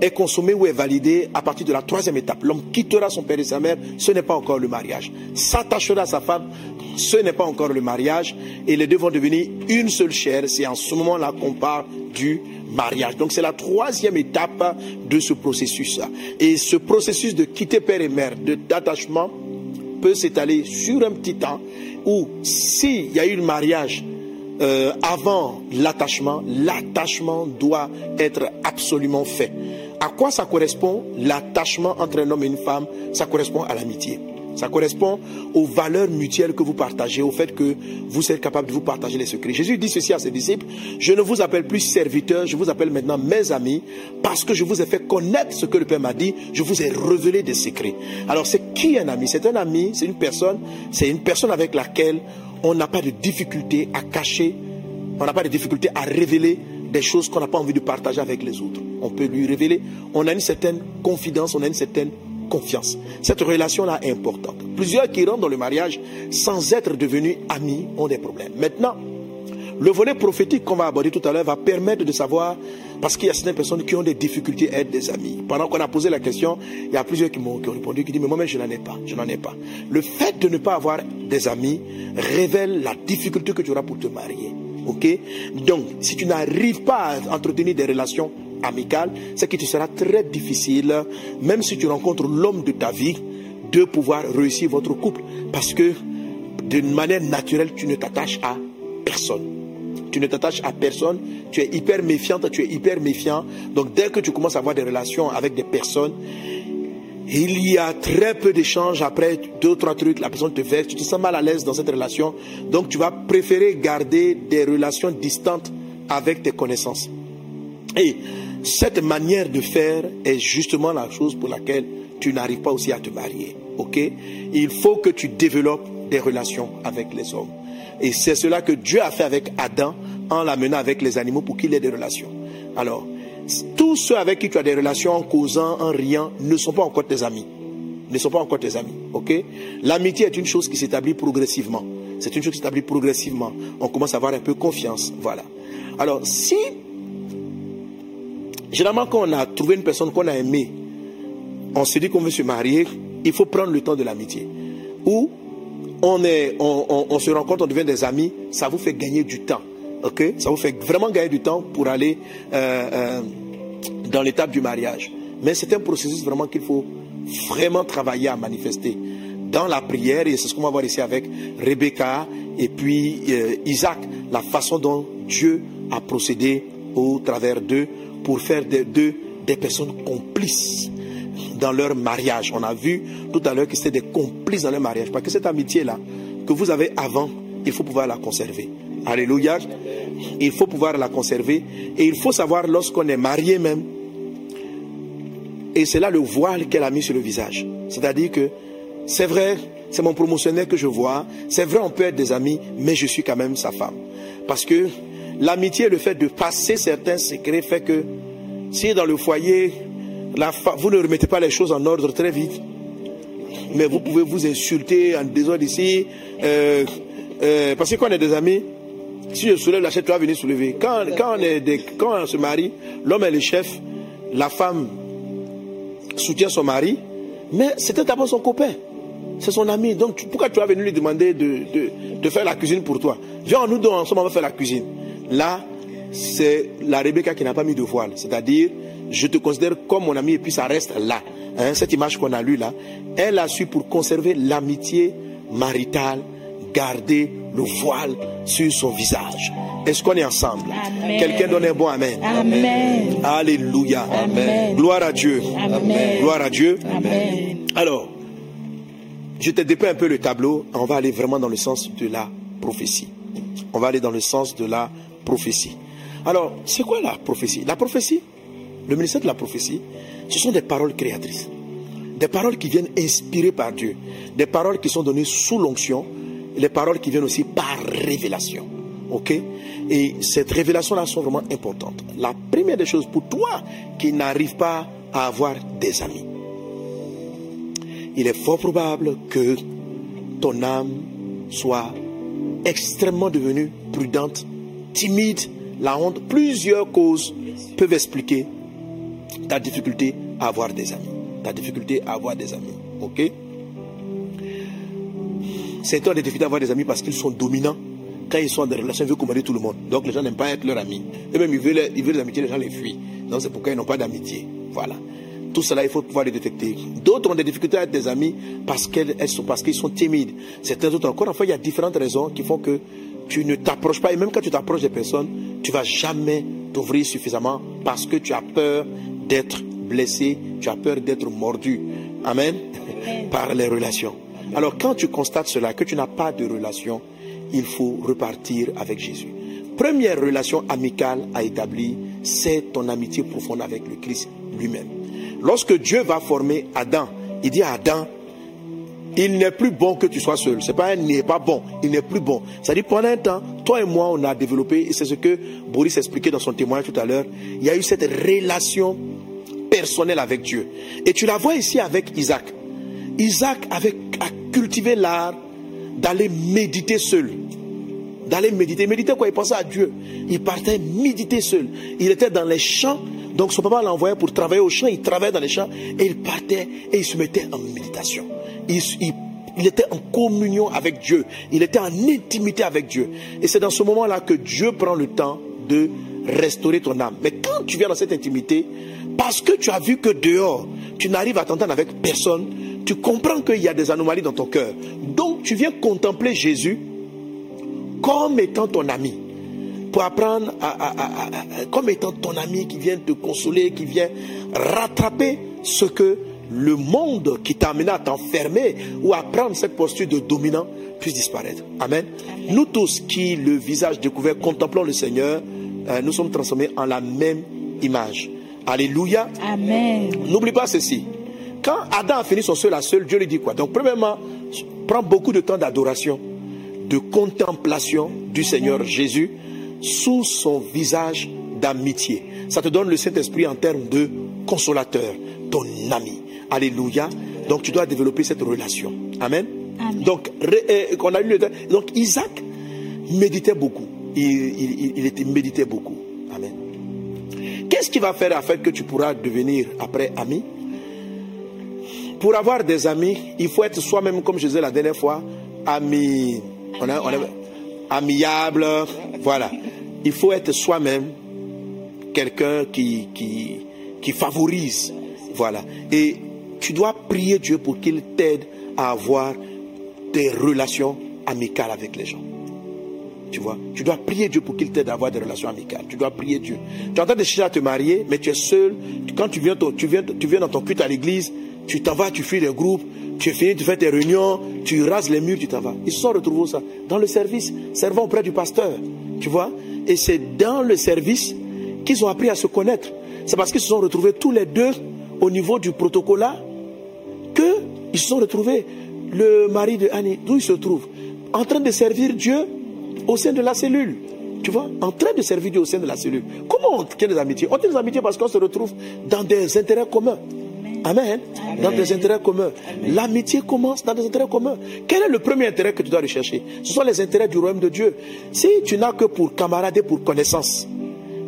est consommé ou est validé à partir de la troisième étape. L'homme quittera son père et sa mère, ce n'est pas encore le mariage. S'attachera à sa femme, ce n'est pas encore le mariage. Et les deux vont devenir une seule chair. C'est en ce moment-là qu'on parle du mariage. Donc c'est la troisième étape de ce processus. Et ce processus de quitter père et mère, d'attachement, peut s'étaler sur un petit temps où s'il y a eu le mariage euh, avant l'attachement, l'attachement doit être absolument fait. À quoi ça correspond l'attachement entre un homme et une femme? Ça correspond à l'amitié. Ça correspond aux valeurs mutuelles que vous partagez, au fait que vous êtes capable de vous partager les secrets. Jésus dit ceci à ses disciples, je ne vous appelle plus serviteurs, je vous appelle maintenant mes amis, parce que je vous ai fait connaître ce que le Père m'a dit, je vous ai révélé des secrets. Alors c'est qui un ami? C'est un ami, c'est une personne, c'est une personne avec laquelle on n'a pas de difficulté à cacher, on n'a pas de difficulté à révéler des choses qu'on n'a pas envie de partager avec les autres. On peut lui révéler, on a une certaine confidence, on a une certaine confiance. Cette relation-là est importante. Plusieurs qui rentrent dans le mariage sans être devenus amis ont des problèmes. Maintenant, le volet prophétique qu'on va aborder tout à l'heure va permettre de savoir, parce qu'il y a certaines personnes qui ont des difficultés à être des amis. Pendant qu'on a posé la question, il y a plusieurs qui m'ont répondu, qui disent, mais moi-même, je n'en ai pas, je n'en ai pas. Le fait de ne pas avoir des amis révèle la difficulté que tu auras pour te marier. Ok? Donc, si tu n'arrives pas à entretenir des relations amicales, c'est que tu sera très difficile, même si tu rencontres l'homme de ta vie, de pouvoir réussir votre couple. Parce que d'une manière naturelle, tu ne t'attaches à personne. Tu ne t'attaches à personne, tu es hyper méfiante, tu es hyper méfiant. Donc dès que tu commences à avoir des relations avec des personnes, il y a très peu d'échanges après deux, trois trucs, la personne te verse, tu te sens mal à l'aise dans cette relation. Donc tu vas préférer garder des relations distantes avec tes connaissances. Et cette manière de faire est justement la chose pour laquelle tu n'arrives pas aussi à te marier. Ok? Il faut que tu développes des relations avec les hommes. Et c'est cela que Dieu a fait avec Adam en l'amenant avec les animaux pour qu'il ait des relations. Alors, tous ceux avec qui tu as des relations en causant, en riant, ne sont pas encore tes amis. Ne sont pas encore tes amis. Ok? L'amitié est une chose qui s'établit progressivement. C'est une chose qui s'établit progressivement. On commence à avoir un peu confiance. Voilà. Alors, si généralement quand on a trouvé une personne qu'on a aimée, on se dit qu'on veut se marier, il faut prendre le temps de l'amitié. Ou on, est, on, se rencontre, on devient des amis, ça vous fait gagner du temps. Ça vous fait vraiment gagner du temps pour aller euh, euh, dans l'étape du mariage. Mais c'est un processus vraiment qu'il faut vraiment travailler à manifester dans la prière, et c'est ce qu'on va voir ici avec Rebecca et puis euh, Isaac, la façon dont Dieu a procédé au travers d'eux pour faire d'eux des personnes complices dans leur mariage. On a vu tout à l'heure que c'était des complices dans leur mariage. Parce que cette amitié-là que vous avez avant, il faut pouvoir la conserver. Alléluia. Il faut pouvoir la conserver. Et il faut savoir lorsqu'on est marié même. Et c'est là le voile qu'elle a mis sur le visage. C'est-à-dire que c'est vrai, c'est mon promotionnaire que je vois. C'est vrai, on peut être des amis, mais je suis quand même sa femme. Parce que l'amitié, le fait de passer certains secrets fait que si dans le foyer, vous ne remettez pas les choses en ordre très vite, mais vous pouvez vous insulter en désordre ici. Euh, euh, parce que quand on est des amis, si je soulève la chaise, tu vas venir soulever. Quand, quand, on est quand on se marie, l'homme est le chef, la femme soutient son mari, mais c'était d'abord son copain. C'est son ami. Donc pourquoi tu vas venir lui demander de, de, de faire la cuisine pour toi? Viens, nous deux ensemble, on va faire la cuisine. Là, c'est la Rebecca qui n'a pas mis de voile. C'est-à-dire, je te considère comme mon ami et puis ça reste là. Hein, cette image qu'on a lue là, elle a su pour conserver l'amitié maritale, garder le voile sur son visage. Est-ce qu'on est ensemble? Quelqu'un donne un bon Amen. Amen. Alléluia. Amen. Gloire à Dieu. Amen. Gloire à Dieu. Amen. Alors, je te dépeins un peu le tableau. On va aller vraiment dans le sens de la prophétie. On va aller dans le sens de la prophétie. Alors, c'est quoi la prophétie? La prophétie, le ministère de la prophétie, ce sont des paroles créatrices. Des paroles qui viennent inspirées par Dieu. Des paroles qui sont données sous l'onction les paroles qui viennent aussi par révélation. Ok? Et cette révélation-là sont vraiment importantes. La première des choses pour toi qui n'arrive pas à avoir des amis, il est fort probable que ton âme soit extrêmement devenue prudente, timide, la honte. Plusieurs causes peuvent expliquer ta difficulté à avoir des amis. Ta difficulté à avoir des amis. Ok? C'est toi des difficultés à avoir des amis parce qu'ils sont dominants. Quand ils sont dans des relations, ils veulent commander tout le monde. Donc les gens n'aiment pas être leurs amis. Eux-mêmes, ils veulent, ils veulent des amitiés, les gens les fuient. Donc c'est pourquoi ils n'ont pas d'amitié. Voilà. Tout cela, il faut pouvoir le détecter. D'autres ont des difficultés à être des amis parce qu'elles sont, parce qu'ils sont timides. Certains autres encore, enfin, il y a différentes raisons qui font que tu ne t'approches pas. Et même quand tu t'approches des personnes, tu vas jamais t'ouvrir suffisamment parce que tu as peur d'être blessé, tu as peur d'être mordu. Amen. Par les relations. Alors quand tu constates cela, que tu n'as pas de relation, il faut repartir avec Jésus. Première relation amicale à établir, c'est ton amitié profonde avec le Christ lui-même. Lorsque Dieu va former Adam, il dit à Adam, il n'est plus bon que tu sois seul. C'est pas il n'est pas bon, il n'est plus bon. Ça dit pendant un temps, toi et moi, on a développé, et c'est ce que Boris expliquait dans son témoignage tout à l'heure, il y a eu cette relation personnelle avec Dieu. Et tu la vois ici avec Isaac. Isaac avait, a cultivé l'art d'aller méditer seul. D'aller méditer. Méditer quoi? Il pensait à Dieu. Il partait méditer seul. Il était dans les champs. Donc son papa l'envoyait pour travailler au champ. Il travaillait dans les champs. Et il partait et il se mettait en méditation. Il, il était en communion avec Dieu. Il était en intimité avec Dieu. Et c'est dans ce moment-là que Dieu prend le temps de restaurer ton âme. Mais quand tu viens dans cette intimité, parce que tu as vu que dehors, tu n'arrives à t'entendre avec personne, tu comprends qu'il y a des anomalies dans ton cœur. Donc tu viens contempler Jésus comme étant ton ami. Pour apprendre à, comme étant ton ami qui vient te consoler, qui vient rattraper ce que le monde qui t'a amené à t'enfermer ou à prendre cette posture de dominant puisse disparaître. Amen. Nous tous qui, le visage découvert, contemplons le Seigneur, euh, nous sommes transformés en la même image. Alléluia. Amen. N'oublie pas ceci. Quand Adam a fini son seul à seul, Dieu lui dit quoi? Donc, premièrement, prends beaucoup de temps d'adoration, de contemplation du Seigneur Jésus sous son visage d'amitié. Ça te donne le Saint-Esprit en termes de consolateur, ton ami. Alléluia. Donc, tu dois développer cette relation. Amen. Donc, on a eu le Donc, Isaac méditait beaucoup. Il, il était méditait beaucoup. Amen. Qu'est-ce qui va faire afin que tu pourras devenir après ami? Pour avoir des amis, il faut être soi-même, comme je disais la dernière fois, ami, on a, amiable, voilà. Il faut être soi-même quelqu'un qui, qui, qui favorise, voilà. Et tu dois prier Dieu pour qu'il t'aide à avoir des relations amicales avec les gens. Tu vois, tu dois prier Dieu pour qu'il t'aide à avoir des relations amicales. Tu dois prier Dieu. Tu es en train de chercher à te marier, mais tu es seul. Quand tu viens, tu viens, tu viens dans ton culte à l'église, tu t'en vas, tu fuis les groupes, tu finis, tu fais tes réunions, tu rases les murs, tu t'en vas. Ils se sont retrouvés ça dans le service, servant auprès du pasteur. Tu vois Et c'est dans le service qu'ils ont appris à se connaître. C'est parce qu'ils se sont retrouvés tous les deux au niveau du protocole qu'ils se sont retrouvés. Le mari de Annie, d'où il se trouve? En train de servir Dieu au sein de la cellule. Tu vois, en train de servir Dieu au sein de la cellule. Comment on tient des amitiés? On tient des amitiés parce qu'on se retrouve dans des intérêts communs. Amen. Dans des intérêts communs. L'amitié commence dans des intérêts communs. Quel est le premier intérêt que tu dois rechercher? Ce sont les intérêts du royaume de Dieu. Si tu n'as que pour camarader, pour connaissance,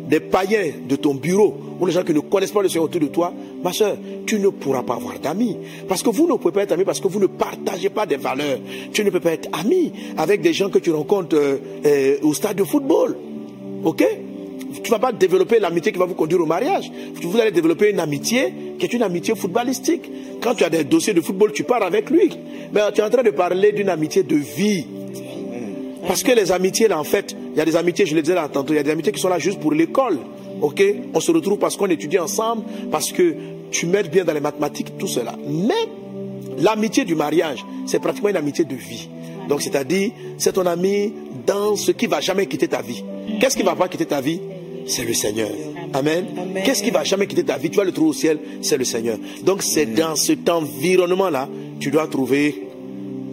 des païens de ton bureau ou les gens qui ne connaissent pas le Seigneur autour de toi, ma soeur, tu ne pourras pas avoir d'amis. Parce que vous ne pouvez pas être amis parce que vous ne partagez pas des valeurs. Tu ne peux pas être ami avec des gens que tu rencontres euh, euh, au stade de football. Ok? Tu vas pas développer l'amitié qui va vous conduire au mariage. Vous allez développer une amitié qui est une amitié footballistique. Quand tu as des dossiers de football, tu pars avec lui. Mais tu es en train de parler d'une amitié de vie. Parce que les amitiés, là, en fait, il y a des amitiés, je le disais là tantôt, il y a des amitiés qui sont là juste pour l'école. Ok? On se retrouve parce qu'on étudie ensemble, parce que tu m'aides bien dans les mathématiques, tout cela. Mais l'amitié du mariage, c'est pratiquement une amitié de vie. Donc, c'est-à-dire, c'est ton ami dans ce qui va jamais quitter ta vie. Qu'est-ce qui va pas quitter ta vie? C'est le Seigneur. Amen. Qu'est-ce qui va jamais quitter ta vie? Tu vas le trouver au ciel, c'est le Seigneur. Donc, c'est dans cet environnement-là, tu dois trouver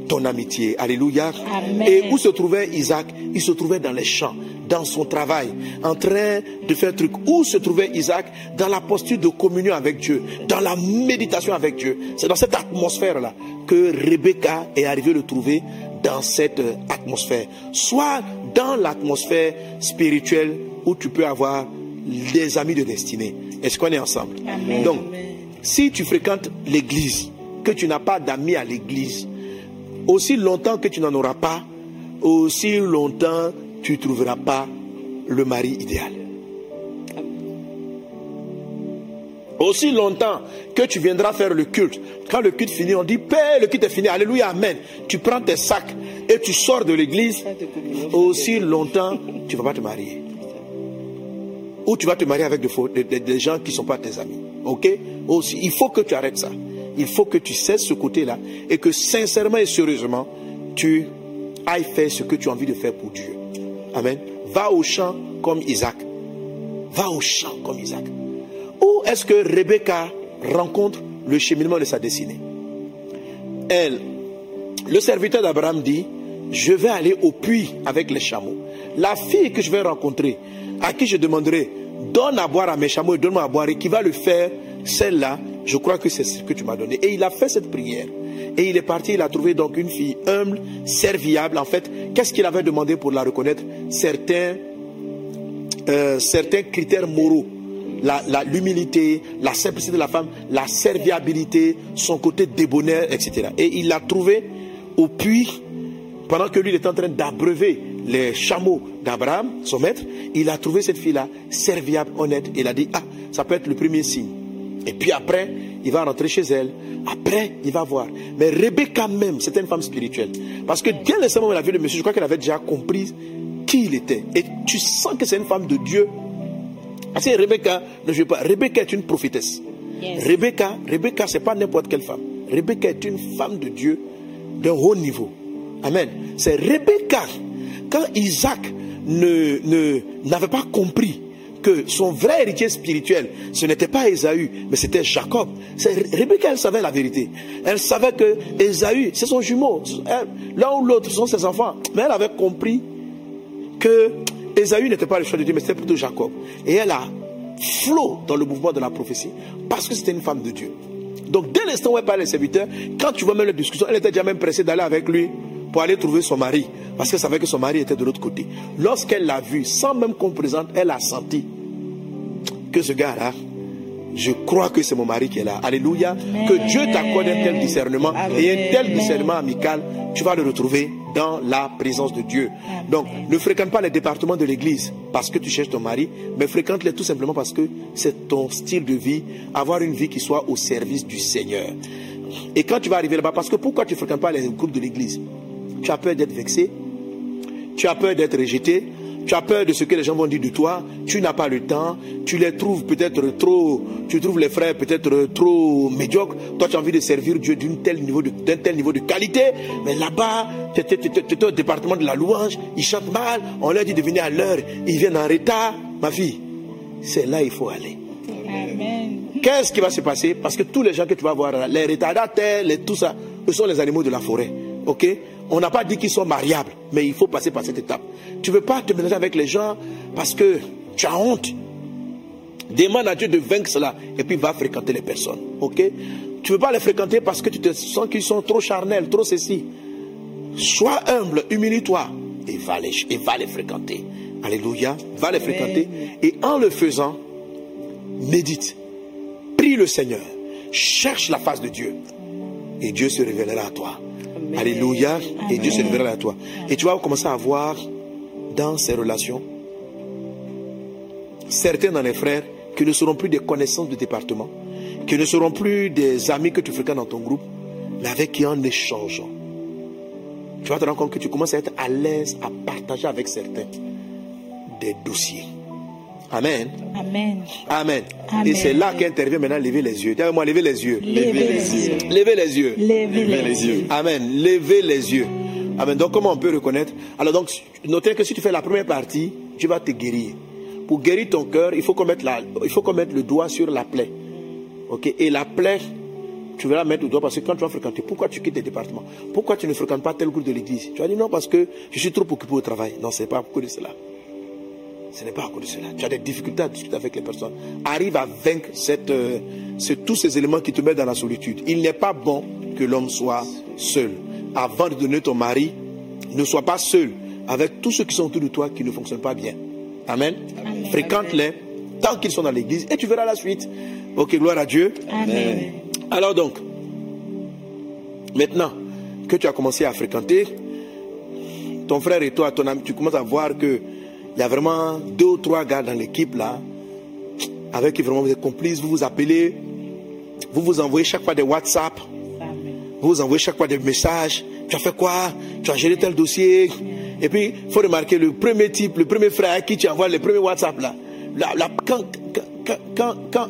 ton amitié. Alléluia. Amen. Et où se trouvait Isaac? Il se trouvait dans les champs, dans son travail, en train de faire truc. Où se trouvait Isaac? Dans la posture de communion avec Dieu, dans la méditation avec Dieu. C'est dans cette atmosphère-là que Rebecca est arrivée le trouver dans cette atmosphère. Soit dans l'atmosphère spirituelle où tu peux avoir des amis de destinée. Est-ce qu'on est ensemble? Amen. Donc, si tu fréquentes l'église, que tu n'as pas d'amis à l'église, aussi longtemps que tu n'en auras pas, aussi longtemps tu ne trouveras pas le mari idéal. Aussi longtemps que tu viendras faire le culte, quand le culte finit, on dit Père, le culte est fini, Alléluia, Amen. Tu prends tes sacs et tu sors de l'église, aussi longtemps tu ne vas pas te marier. Ou tu vas te marier avec des, gens qui ne sont pas tes amis. Ok? Aussi, il faut que tu arrêtes ça. Il faut que tu cesses ce côté-là et que sincèrement et sérieusement, tu ailles faire ce que tu as envie de faire pour Dieu. Amen. Va au champ comme Isaac. Va au champ comme Isaac. Où est-ce que Rebecca rencontre le cheminement de sa destinée? Elle, le serviteur d'Abraham dit, je vais aller au puits avec les chameaux. La fille que je vais rencontrer, à qui je demanderai, donne à boire à mes chameaux et donne-moi à boire, et qui va le faire, celle-là, je crois que c'est ce que tu m'as donné. Et il a fait cette prière. Et il est parti, il a trouvé donc une fille humble, serviable. En fait, qu'est-ce qu'il avait demandé pour la reconnaître? Certains euh, certains critères moraux. La- la- L'humilité, la, simplicité de la femme, la serviabilité, son côté débonnaire, etc. Et il l'a trouvé au puits, pendant que lui il est en train d'abreuver les chameaux d'Abraham, son maître, il a trouvé cette fille-là serviable, honnête. Il a dit, ah, ça peut être le premier signe. Et puis après, il va rentrer chez elle. Après, il va voir. Mais Rebecca même, c'était une femme spirituelle. Parce que dès l'instant où elle a vu le monsieur, je crois qu'elle avait déjà compris qui il était. Et tu sens que c'est une femme de Dieu. Parce que Rebecca, ne joue pas. Rebecca est une prophétesse. Yes. Rebecca, Rebecca, c'est pas n'importe quelle femme. Rebecca est une femme de Dieu d'un haut niveau. Amen. C'est Rebecca. Quand Isaac n'avait pas compris que son vrai héritier spirituel, ce n'était pas Ésaü, mais c'était Jacob. Rebecca, elle savait la vérité. Elle savait que Ésaü, c'est son jumeau. L'un ou l'autre sont ses enfants. Mais elle avait compris que Ésaü n'était pas le choix de Dieu, mais c'était plutôt Jacob. Et elle a flot dans le mouvement de la prophétie parce que c'était une femme de Dieu. Donc dès l'instant où elle parlait les serviteurs, quand tu vois même la discussion, elle était déjà même pressée d'aller avec lui pour aller trouver son mari, parce qu'elle savait que son mari était de l'autre côté. Lorsqu'elle l'a vu, sans même qu'on présente, elle a senti que ce gars-là, je crois que c'est mon mari qui est là. Alléluia. Que Dieu t'accorde un tel discernement et un tel discernement amical, tu vas le retrouver dans la présence de Dieu. Donc, ne fréquente pas les départements de l'église parce que tu cherches ton mari, mais fréquente-les tout simplement parce que c'est ton style de vie, avoir une vie qui soit au service du Seigneur. Et quand tu vas arriver là-bas, parce que pourquoi tu ne fréquentes pas les groupes de l'église? Tu as peur d'être vexé, tu as peur d'être rejeté, tu as peur de ce que les gens vont dire de toi, tu n'as pas le temps, tu les trouves peut-être trop, tu trouves les frères peut-être trop médiocres, toi tu as envie de servir Dieu d'un tel niveau de, d'un tel niveau de qualité, mais là-bas, tu es- au département de la louange, ils chantent mal, on leur dit de venir à l'heure, ils viennent en retard, ma fille, c'est là il faut aller. Amen. Qu'est-ce qui va se passer? Parce que tous les gens que tu vas voir, là, les retardataires, les, tout ça, ce sont les animaux de la forêt. Ok? On n'a pas dit qu'ils sont mariables, mais il faut passer par cette étape. Tu ne veux pas te mélanger avec les gens parce que tu as honte. Demande à Dieu de vaincre cela et puis va fréquenter les personnes. Ok? Tu ne veux pas les fréquenter parce que tu te sens qu'ils sont trop charnels, trop ceci. Sois humble, humilie-toi et va les, et va les fréquenter. Alléluia. Va les fréquenter. Et en le faisant, médite. Prie le Seigneur. Cherche la face de Dieu. Et Dieu se révélera à toi. Alléluia. Et Dieu se révélera à toi. Et tu vas commencer à voir dans ces relations certains dans les frères qui ne seront plus des connaissances de département, qui ne seront plus des amis que tu fréquentes dans ton groupe, mais avec qui en échangeant, tu vas te rendre compte que tu commences à être à l'aise à partager avec certains des dossiers. Amen. Amen. Amen. Amen. Et c'est là qu'intervient maintenant lever les yeux. Dis-moi, lever les yeux. Levez les yeux. Levez les yeux. Levez les yeux. Amen. Levez les yeux. Amen. Donc, comment on peut reconnaître? Alors, donc, notez que si tu fais la première partie, tu vas te guérir. Pour guérir ton cœur, il faut qu'on mette, la- il faut qu'on mette le doigt sur la plaie. Ok? Et la plaie, tu vas la mettre au doigt parce que quand tu vas fréquenter, pourquoi tu quittes tes départements? Pourquoi tu ne fréquentes pas tel groupe de l'église? Tu vas dire non parce que je suis trop occupé au travail. Non, ce n'est pas cause de cela. Ce n'est pas à cause de cela. Tu as des difficultés à discuter avec les personnes. Arrive à vaincre cette, euh, tous ces éléments qui te mettent dans la solitude. Il n'est pas bon que l'homme soit seul. Avant de donner ton mari, ne sois pas seul avec tous ceux qui sont autour de toi qui ne fonctionnent pas bien. Amen. Fréquente-les tant qu'ils sont dans l'église et tu verras la suite. Ok, gloire à Dieu. Amen. Alors donc, maintenant que tu as commencé à fréquenter, ton frère et toi, ton ami, tu commences à voir que il y a vraiment deux ou trois gars dans l'équipe là, avec qui vraiment vous êtes complices, vous vous appelez, vous vous envoyez chaque fois des WhatsApp, vous vous envoyez chaque fois des messages. Tu as fait quoi? Tu as géré tel dossier Et puis, il faut remarquer le premier type, le premier frère à qui tu envoies les premiers WhatsApp là. là, quand, quand, quand,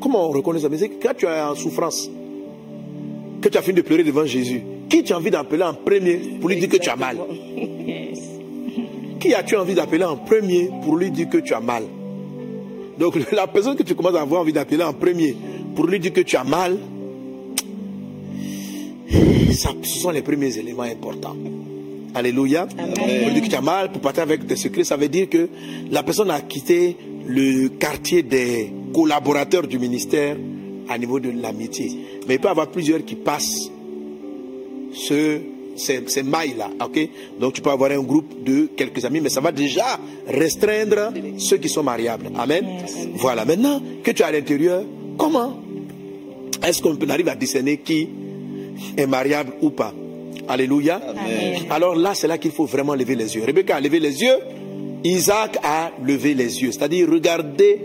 comment on reconnaît ça? C'est quand tu es en souffrance, que tu as fini de pleurer devant Jésus, qui tu as envie d'appeler en premier pour lui dire que tu as mal? Qui as-tu envie d'appeler en premier pour lui dire que tu as mal? Donc [laughs] la personne que tu commences à avoir envie d'appeler en premier pour lui dire que tu as mal, [sighs] ça, ce sont les premiers éléments importants. Alléluia. Pour lui dire que tu as mal, pour partir avec tes secrets, ça veut dire que la personne a quitté le quartier des collaborateurs du ministère à niveau de l'amitié. Mais il peut y avoir plusieurs qui passent ce, ces, ces mailles-là. ok? Donc tu peux avoir un groupe de quelques amis, mais ça va déjà restreindre ceux qui sont mariables. Amen? Voilà. Maintenant que tu es à l'intérieur, comment est-ce qu'on arrive à discerner qui est mariable ou pas? Alléluia. Alors là, c'est là qu'il faut vraiment lever les yeux. Rebecca a levé les yeux, Isaac a levé les yeux. C'est-à-dire regarder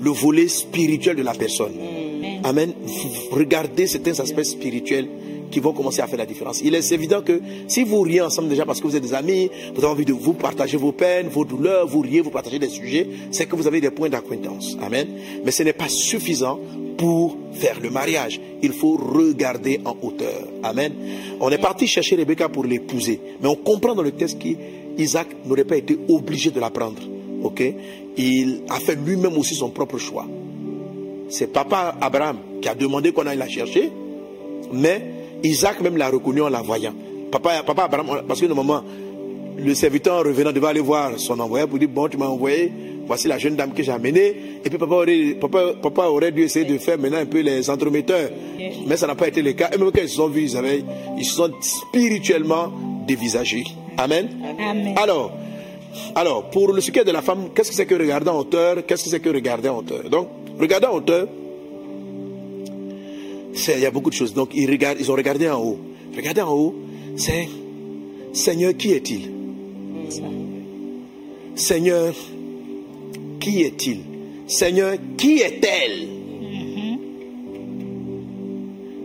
le volet spirituel de la personne. Amen. Regardez certains aspects spirituels qui vont commencer à faire la différence. Il est évident que si vous riez ensemble déjà parce que vous êtes des amis, vous avez envie de vous partager vos peines, vos douleurs, vous riez, vous partagez des sujets, c'est que vous avez des points d'acquaintance. Amen. Mais ce n'est pas suffisant pour faire le mariage. Il faut regarder en hauteur. Amen. On est parti chercher Rebecca pour l'épouser. Mais on comprend dans le texte qu'Isaac n'aurait pas été obligé de la prendre. Ok? Il a fait lui-même aussi son propre choix. C'est papa Abraham qui a demandé qu'on aille la chercher, mais Isaac même l'a reconnu en la voyant. Papa, papa Abraham, parce que normalement, le serviteur en revenant devait aller voir son envoyé pour dire Bon, tu m'as envoyé, voici la jeune dame que j'ai amenée. Et puis papa aurait, papa, papa aurait dû essayer de faire maintenant un peu les entremetteurs. Mais ça n'a pas été le cas. Et même quand ils se sont vus, ils, avaient, ils se sont spirituellement dévisagés. Amen. Amen. Alors, alors, pour le sujet de la femme, qu'est-ce que c'est que regarder en hauteur? Qu'est-ce que c'est que regarder en hauteur? Donc, regarder en hauteur, il y a beaucoup de choses. Donc, ils, regardent, ils ont regardé en haut. Regarder en haut, c'est Seigneur, qui est-il? Seigneur, qui est-il? Seigneur, qui est-elle?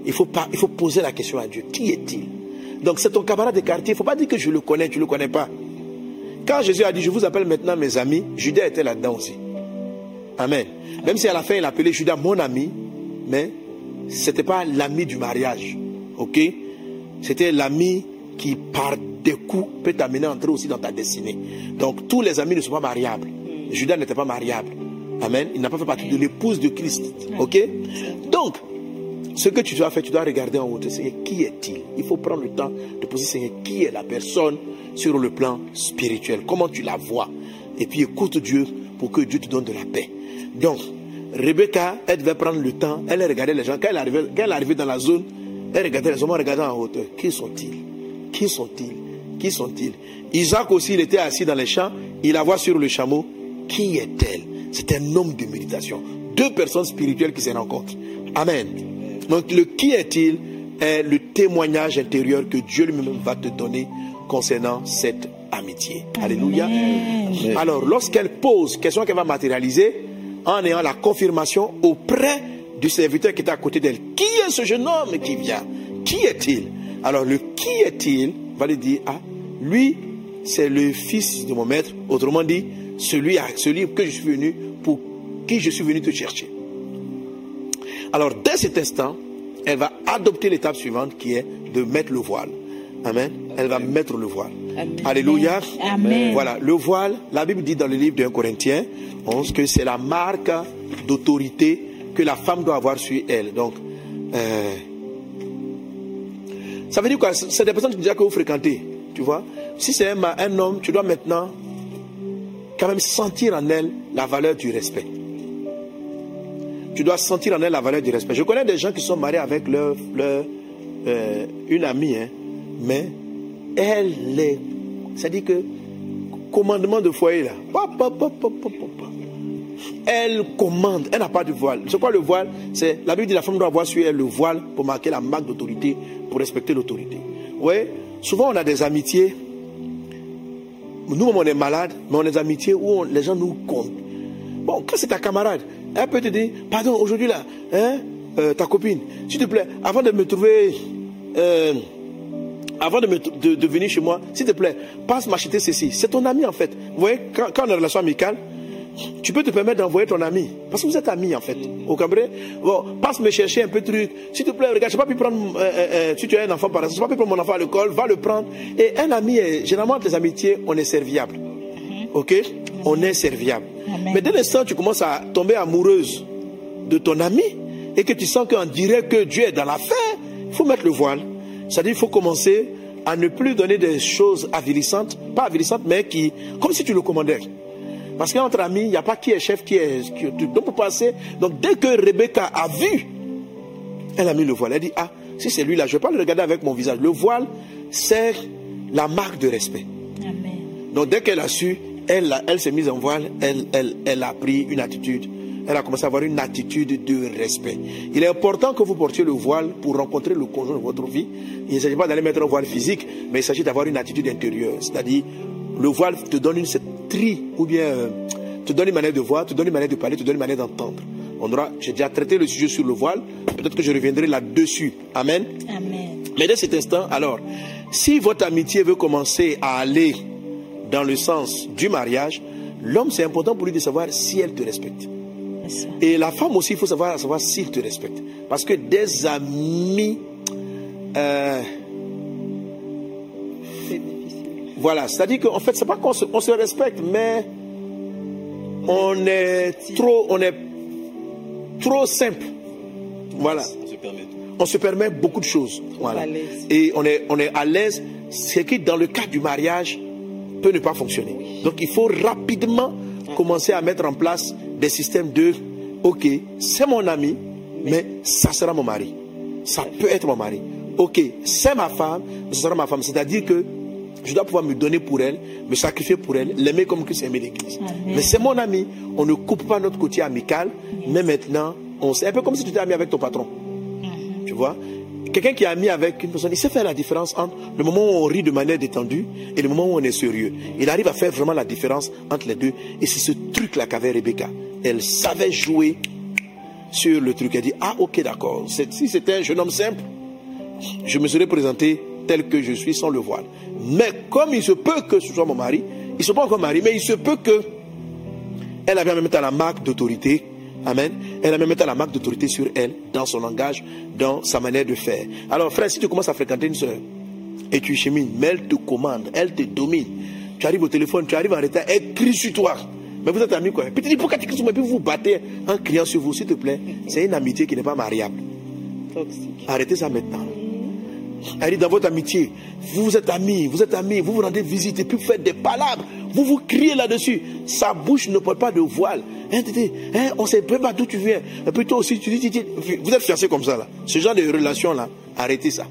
Il, faut pas, il faut poser la question à Dieu. Qui est-il? Donc, c'est ton camarade de quartier. Il ne faut pas dire que je le connais, tu ne le connais pas. Quand Jésus a dit, je vous appelle maintenant mes amis, Judas était là-dedans aussi. Amen. Même si à la fin il appelait Judas mon ami, mais ce n'était pas l'ami du mariage. Ok? C'était l'ami qui, par des coups, peut t'amener à entrer aussi dans ta destinée. Donc tous les amis ne sont pas mariables. Judas n'était pas mariable. Amen. Il n'a pas fait partie de l'épouse de Christ. Ok? Donc, ce que tu dois faire, tu dois regarder en haut, Seigneur, qui est-il? Il faut prendre le temps de poser, Seigneur, qui est la personne sur le plan spirituel? Comment tu la vois? Et puis écoute Dieu pour que Dieu te donne de la paix. Donc, Rebecca, elle devait prendre le temps, elle regardait les gens. Quand elle arrivait, quand elle arrivait dans la zone, elle regardait les hommes, elle regardait en hauteur. Qui sont-ils? Qui sont-ils? Qui sont-ils? Isaac aussi, il était assis dans les champs, il la voit sur le chameau. Qui est-elle? C'est un homme de méditation. Deux personnes spirituelles qui se rencontrent. Amen. Donc le qui est-il est le témoignage intérieur que Dieu lui-même va te donner concernant cette amitié. Alléluia. Alors lorsqu'elle pose question qu'elle va matérialiser en ayant la confirmation auprès du serviteur qui est à côté d'elle. Qui est ce jeune homme qui vient? Qui est-il? Alors le qui est-il va lui dire, ah, lui c'est le fils de mon maître, autrement dit, celui, à, celui que je suis venu, pour qui je suis venu te chercher. Alors, dès cet instant, elle va adopter l'étape suivante qui est de mettre le voile. Amen. Elle va mettre le voile. Alléluia. Amen. Voilà, le voile, la Bible dit dans le livre de 1 Corinthiens 11 que c'est la marque d'autorité que la femme doit avoir sur elle. Donc, euh, ça veut dire quoi? C'est des personnes déjà que vous fréquentez, tu vois? Si c'est un, un homme, tu dois maintenant quand même sentir en elle la valeur du respect. Tu dois sentir en elle la valeur du respect. Je connais des gens qui sont mariés avec leur, leur euh, une amie, hein, mais elle est, c'est-à-dire que commandement de foyer là, elle commande, elle n'a pas de voile. C'est quoi le voile? C'est la Bible dit la femme doit avoir sur elle le voile pour marquer la marque d'autorité, pour respecter l'autorité. Oui, souvent on a des amitiés. Nous, on est malade, mais on a des amitiés où les gens nous comptent. Bon, quand c'est ta camarade, elle peut te dire, pardon, aujourd'hui là, hein, euh, ta copine, s'il te plaît, avant de me trouver, euh, avant de, me- de- de venir chez moi, s'il te plaît, passe m'acheter ceci. C'est ton ami en fait. Vous voyez, quand, quand on est en relation amicale, tu peux te permettre d'envoyer ton ami. Parce que vous êtes amis en fait. Au Cameroun, bon, passe me chercher un peu de truc. S'il te plaît, regarde, je n'ai pas pu prendre, euh, euh, euh, si tu as un enfant par exemple, je n'ai pas pu prendre mon enfant à l'école, va le prendre. Et un ami, est, généralement, entre les amitiés, on est serviable. Ok? On est serviable. Amen. Mais dès l'instant où tu commences à tomber amoureuse de ton ami et que tu sens qu'on dirait que Dieu est dans l'affaire, il faut mettre le voile. C'est-à-dire qu'il faut commencer à ne plus donner des choses avilissantes, pas avilissantes, mais qui, comme si tu le commandais. Parce qu'entre amis, il n'y a pas qui est chef, qui est. Qui, donc pour passer, donc dès que Rebecca a vu, elle a mis le voile. Elle dit Ah, si c'est lui là, je ne vais pas le regarder avec mon visage. Le voile, c'est la marque de respect. Amen. Donc dès qu'elle a su, elle, elle s'est mise en voile, elle, elle, elle a pris une attitude. Elle a commencé à avoir une attitude de respect. Il est important que vous portiez le voile pour rencontrer le conjoint de votre vie. Il ne s'agit pas d'aller mettre un voile physique, mais il s'agit d'avoir une attitude intérieure. C'est-à-dire, le voile te donne une cette tri, ou bien euh, te donne une manière de voir, te donne une manière de parler, te donne une manière d'entendre. On aura, j'ai déjà traité le sujet sur le voile. Peut-être que je reviendrai là-dessus. Amen. Amen. Mais dès cet instant, alors, si votre amitié veut commencer à aller dans le sens du mariage, l'homme, c'est important pour lui de savoir si elle te respecte. Et la femme aussi, il faut savoir, savoir s'il te respecte. Parce que des amis, euh, voilà, c'est-à-dire qu'en fait, c'est pas qu'on se, on se respecte, mais on est trop, on est trop simple. Voilà. On se permet tout. on se permet beaucoup de choses. Voilà. Et on est, on est à l'aise, ce qui, dans le cas du mariage, peut ne pas fonctionner. Donc, il faut rapidement commencer à mettre en place des systèmes de OK, c'est mon ami, mais ça sera mon mari. Ça peut être mon mari. OK, c'est ma femme, mais ce sera ma femme. C'est-à-dire que je dois pouvoir me donner pour elle, me sacrifier pour elle, l'aimer comme Christ aimait l'Église. Mais c'est mon ami. On ne coupe pas notre côté amical, mais maintenant, on c'est un peu comme si tu étais ami avec ton patron. Tu vois? Quelqu'un qui est ami avec une personne, il sait faire la différence entre le moment où on rit de manière détendue et le moment où on est sérieux. Il arrive à faire vraiment la différence entre les deux. Et c'est ce truc-là qu'avait Rebecca. Elle savait jouer sur le truc. Elle dit, ah ok d'accord, si c'était un jeune homme simple, je me serais présenté tel que je suis sans le voile. Mais comme il se peut que ce soit mon mari, il ne soit pas encore marié, mais il se peut que elle avait même à la marque d'autorité. Amen. Elle a même à la marque d'autorité sur elle, dans son langage, dans sa manière de faire. Alors, frère, si tu commences à fréquenter une soeur et tu chemines, mais elle te commande, elle te domine. Tu arrives au téléphone, tu arrives en retard, elle crie sur toi. Mais vous êtes amis quoi Puis tu dis pourquoi tu cries sur moi? Puis vous vous battez en criant sur vous, s'il te plaît. C'est une amitié qui n'est pas mariable. Toxique. Arrêtez ça maintenant. Elle dit dans votre amitié, vous êtes amis, vous êtes amis, vous vous rendez visite et puis vous faites des palabres, vous vous criez là-dessus. Sa bouche ne porte pas de voile. Hein, hein, on ne sait même pas d'où tu viens. Et puis toi aussi, tu dis, tu dis- vous êtes fiancés comme ça là. Ce genre de relation-là, arrêtez ça.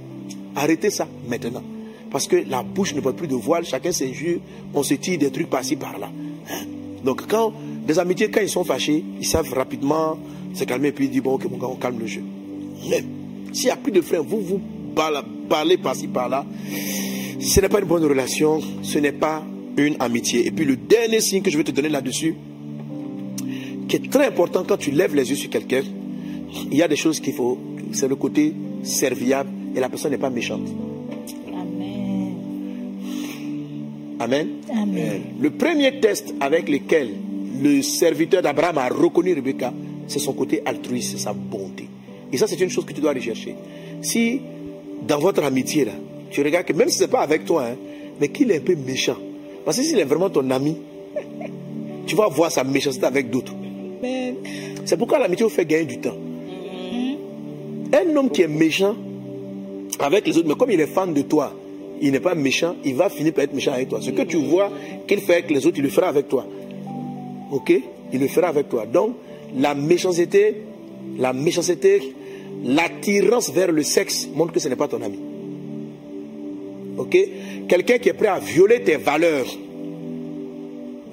Arrêtez ça maintenant. Parce que la bouche ne porte plus de voile, chacun yeux, on se tire des trucs par-ci par-là. Hein? Donc quand des amitiés, quand ils sont fâchés, ils savent rapidement se calmer et puis ils disent, bon ok mon gars, on calme le jeu. Mais s'il n'y a plus de frères, vous vous parlez par-ci par-là, ce n'est pas une bonne relation, ce n'est pas une amitié. Et puis le dernier signe que je vais te donner là-dessus, qui est très important quand tu lèves les yeux sur quelqu'un, il y a des choses qu'il faut, c'est le côté serviable et la personne n'est pas méchante. Amen. Amen. Amen. Le premier test avec lequel le serviteur d'Abraham a reconnu Rebecca, c'est son côté altruiste, sa bonté. Et ça, c'est une chose que tu dois rechercher. Si dans votre amitié, là, tu regardes que même si ce n'est pas avec toi, hein, mais qu'il est un peu méchant, parce que s'il est vraiment ton ami, [laughs] tu vas voir sa méchanceté avec d'autres. C'est pourquoi l'amitié vous fait gagner du temps. Un homme qui est méchant avec les autres, mais comme il est fan de toi, il n'est pas méchant, il va finir par être méchant avec toi. Ce que tu vois qu'il fait avec les autres, il le fera avec toi. Ok? Il le fera avec toi. Donc, la méchanceté, la méchanceté, l'attirance vers le sexe montre que ce n'est pas ton ami. Ok? Quelqu'un qui est prêt à violer tes valeurs,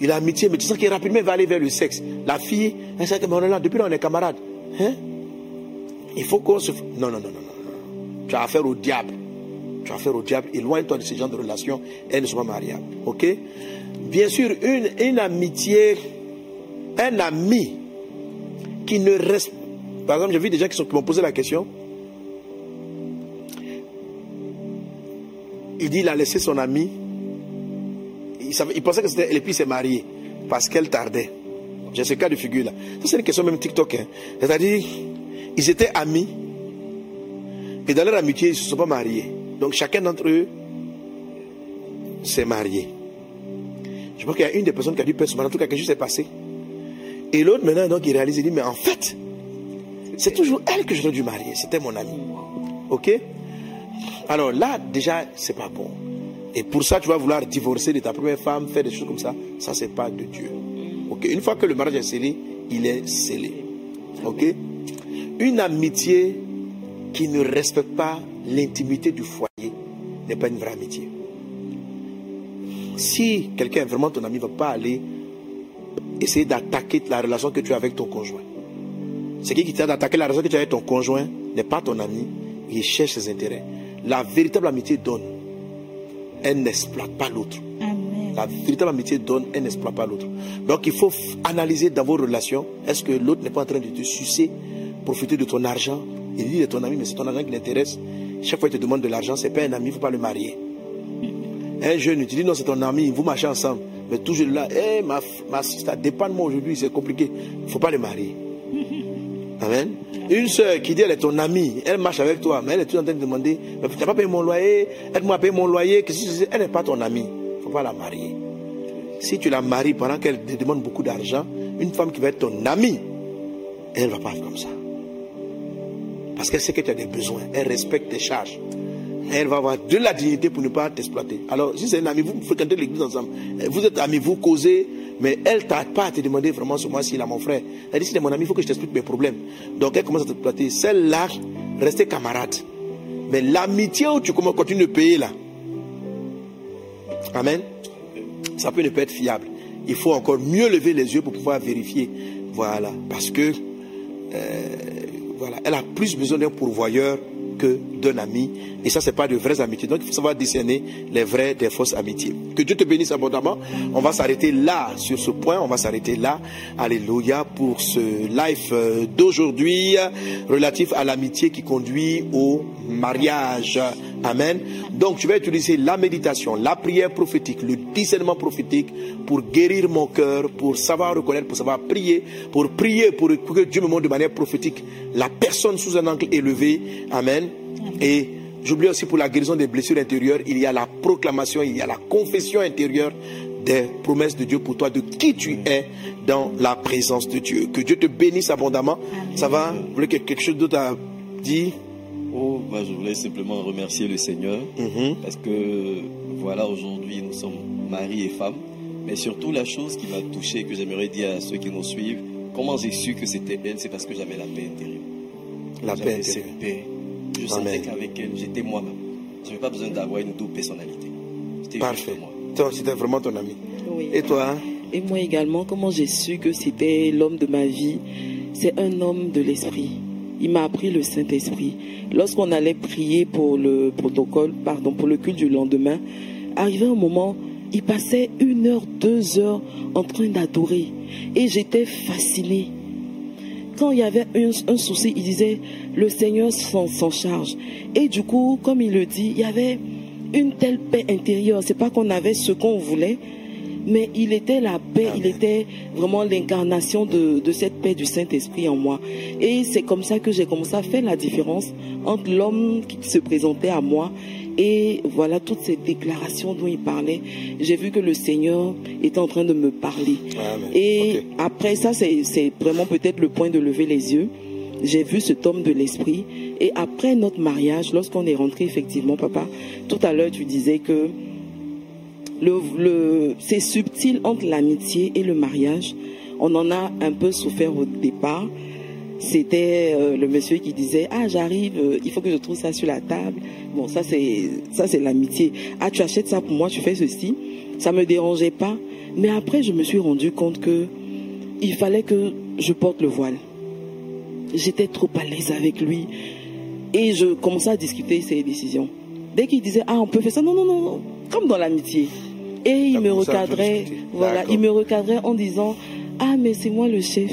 il a amitié, mais tu sens qu'il rapidement va aller vers le sexe. La fille, un certain moment là, depuis là, on est camarades. Hein? Il faut qu'on se. Non, non, non, non, non. Tu as affaire au diable. Tu as affaire au diable. Éloigne-toi de ce genre de relations. Elles ne sont pas mariables. Ok? Bien sûr, une, une amitié, un ami qui ne reste. Par exemple, j'ai vu des gens qui, m'ont posé la question. Il dit il a laissé son ami. Il, pensait que c'était. Et puis il s'est marié. Parce qu'elle tardait. J'ai ce cas de figure là. Ça, c'est une question même TikTok. hein. C'est-à-dire, ils étaient amis. Et dans leur amitié, ils ne se sont pas mariés. Donc chacun d'entre eux s'est marié. Je crois qu'il y a une des personnes qui a dû perdre son mari. En tout cas, quelque chose s'est passé. Et l'autre, maintenant, donc, il réalise, il dit, mais en fait, c'est toujours elle que j'aurais dû marier. C'était mon amie. Ok? Alors là, déjà, c'est pas bon. Et pour ça, tu vas vouloir divorcer de ta première femme, faire des choses comme ça. Ça, c'est pas de Dieu. Ok? Une fois que le mariage est scellé, il est scellé. Ok? Une amitié qui ne respecte pas l'intimité du foyer n'est pas une vraie amitié. Si quelqu'un est vraiment ton ami, ne va pas aller essayer d'attaquer la relation que tu as avec ton conjoint. C'est qui qui t'a d'attaquer la relation que tu as avec ton conjoint n'est pas ton ami, il cherche ses intérêts. La véritable amitié donne. Elle n'exploite pas l'autre. La véritable amitié donne, elle n'exploite pas l'autre. Donc il faut analyser dans vos relations, est-ce que l'autre n'est pas en train de te sucer, profiter de ton argent Il dit est ton ami, mais c'est ton argent qui l'intéresse. Chaque fois qu'il te demande de l'argent, c'est pas un ami, il ne faut pas le marier. Un jeune, tu dis non, c'est ton ami, vous marchez ensemble. Mais toujours là, Eh, ma, ma sister, dépend de moi aujourd'hui, c'est compliqué. Il ne faut pas le marier. Amen. Une soeur qui dit elle est ton amie, elle marche avec toi, mais elle est toujours en train de demander Mais tu n'as pas payé mon loyer, aide-moi à payer mon loyer. Elle n'est pas ton amie. Il ne faut pas la marier. Si tu la maries pendant qu'elle te demande beaucoup d'argent, une femme qui va être ton amie, elle ne va pas faire comme ça. Parce qu'elle sait que tu as des besoins, elle respecte tes charges. Elle va avoir de la dignité pour ne pas t'exploiter. Alors, si c'est une amie, vous fréquentez l'église ensemble, vous êtes amis, vous causez, mais elle ne pas à te demander vraiment sur moi s'il a mon frère. Elle dit, si c'est mon ami, il faut que je t'explique mes problèmes. Donc, elle commence à t'exploiter. Celle-là, restez camarades. Mais l'amitié où tu commences- continues de payer là, Amen. Ça peut ne pas être fiable. Il faut encore mieux lever les yeux pour pouvoir vérifier. Voilà. Parce que, euh, voilà, elle a plus besoin d'un pourvoyeur que d'un ami. Et ça, c'est pas de vraies amitiés. Donc, il faut savoir discerner les vraies des fausses amitiés. Que Dieu te bénisse abondamment. On va s'arrêter là, sur ce point. On va s'arrêter là. Alléluia. Pour ce live euh, d'aujourd'hui, relatif à l'amitié qui conduit au mariage. Amen. Donc, tu vas utiliser la méditation, la prière prophétique, le discernement prophétique pour guérir mon cœur, pour savoir reconnaître, pour savoir prier, pour prier, pour que Dieu me montre de manière prophétique la personne sous un angle élevé. Amen. Et j'oublie aussi pour la guérison des blessures intérieures, il y a la proclamation, il y a la confession intérieure des promesses de Dieu pour toi, de qui tu es dans la présence de Dieu. Que Dieu te bénisse abondamment. Ça va? Vous voulez que quelque chose d'autre à dire? Oh, bah, je voulais simplement remercier le Seigneur Mhm. parce que voilà, aujourd'hui nous sommes mari et femme. Mais surtout, la chose qui m'a touché, que j'aimerais dire à ceux qui nous suivent, comment j'ai su que c'était elle, c'est parce que j'avais la paix intérieure. La paix intérieure. cette paix. Je sentais qu'avec elle, j'étais moi-même. Je n'avais pas besoin d'avoir une double personnalité. J'étais Parfait. juste moi. Toi, c'était vraiment ton ami. Oui. Et toi hein? Et moi également, comment j'ai su que c'était l'homme de ma vie? C'est un homme de l'esprit. Il m'a appris le Saint-Esprit. Lorsqu'on allait prier pour le protocole, pardon, pour le culte du lendemain, arrivé un moment, il passait une heure, deux heures en train d'adorer. Et j'étais fascinée. Quand il y avait un, un souci, il disait, le Seigneur s'en charge. Et du coup, comme il le dit, il y avait une telle paix intérieure. C'est pas qu'on avait ce qu'on voulait, mais il était la paix, il était vraiment l'incarnation de, de cette paix du Saint-Esprit en moi. Et c'est comme ça que j'ai commencé à faire la différence entre l'homme qui se présentait à moi et voilà toutes ces déclarations dont il parlait. J'ai vu que le Seigneur était en train de me parler. Amen. Et après ça, c'est vraiment peut-être le point de lever les yeux. J'ai vu cet homme de l'esprit. Et après notre mariage, lorsqu'on est rentré effectivement, papa, tout à l'heure tu disais que le, le, c'est subtil entre l'amitié et le mariage. On en a un peu souffert au départ. C'était euh, le monsieur qui disait ah j'arrive, euh, il faut que je trouve ça sur la table. Bon ça c'est ça c'est l'amitié. Ah tu achètes ça pour moi, tu fais ceci. Ça me dérangeait pas. Mais après je me suis rendu compte que il fallait que je porte le voile. J'étais trop à l'aise avec lui et je commençais à discuter ses décisions. Dès qu'il disait ah on peut faire ça, non non non, non. comme dans l'amitié. Et il me recadrait, voilà, il me recadrait en disant ah mais c'est moi le chef.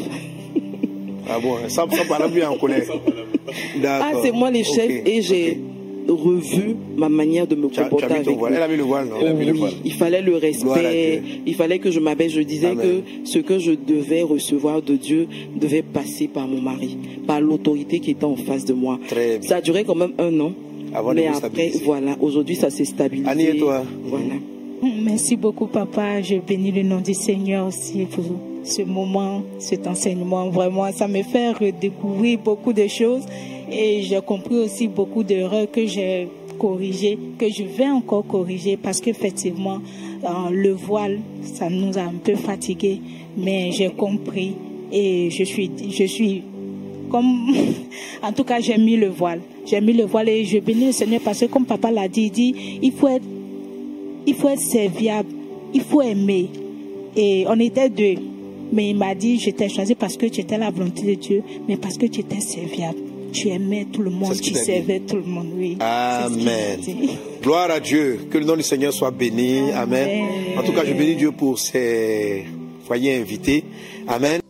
Ah bon, sans, sans parler plus en colère. Ah, c'est moi les Ok, chefs et j'ai revu ma manière de me Tu as, tu comporter mis avec voile. lui. Elle a mis le voile, non? Oui, il fallait le respect, il fallait que je m'abaisse. Je disais Amen. que ce que je devais recevoir de Dieu devait passer par mon mari, par l'autorité qui était en face de moi. Très bien. Ça a duré quand même un an. Avant mais vous après, stabiliser. voilà, aujourd'hui ça s'est stabilisé. Annie et toi? Voilà. Merci beaucoup, papa. Je bénis le nom du Seigneur aussi pour ce moment, cet enseignement. Vraiment, ça me fait redécouvrir beaucoup de choses et j'ai compris aussi beaucoup d'erreurs que j'ai corrigées, que je vais encore corriger parce qu'effectivement, euh, le voile, ça nous a un peu fatigués, mais j'ai compris et je suis, je suis comme [laughs] en tout cas j'ai mis le voile j'ai mis le voile et je bénis le Seigneur parce que comme papa l'a dit il dit il faut être il faut être serviable, il faut aimer. Et on était deux. Mais il m'a dit, je t'ai choisi parce que tu étais la volonté de Dieu, mais parce que tu étais serviable. Tu aimais tout le monde, tu dit. servais tout le monde, oui. Amen. [laughs] Gloire à Dieu. Que le nom du Seigneur soit béni. Amen. Amen. En tout cas, je bénis Dieu pour ces foyers invités. Amen.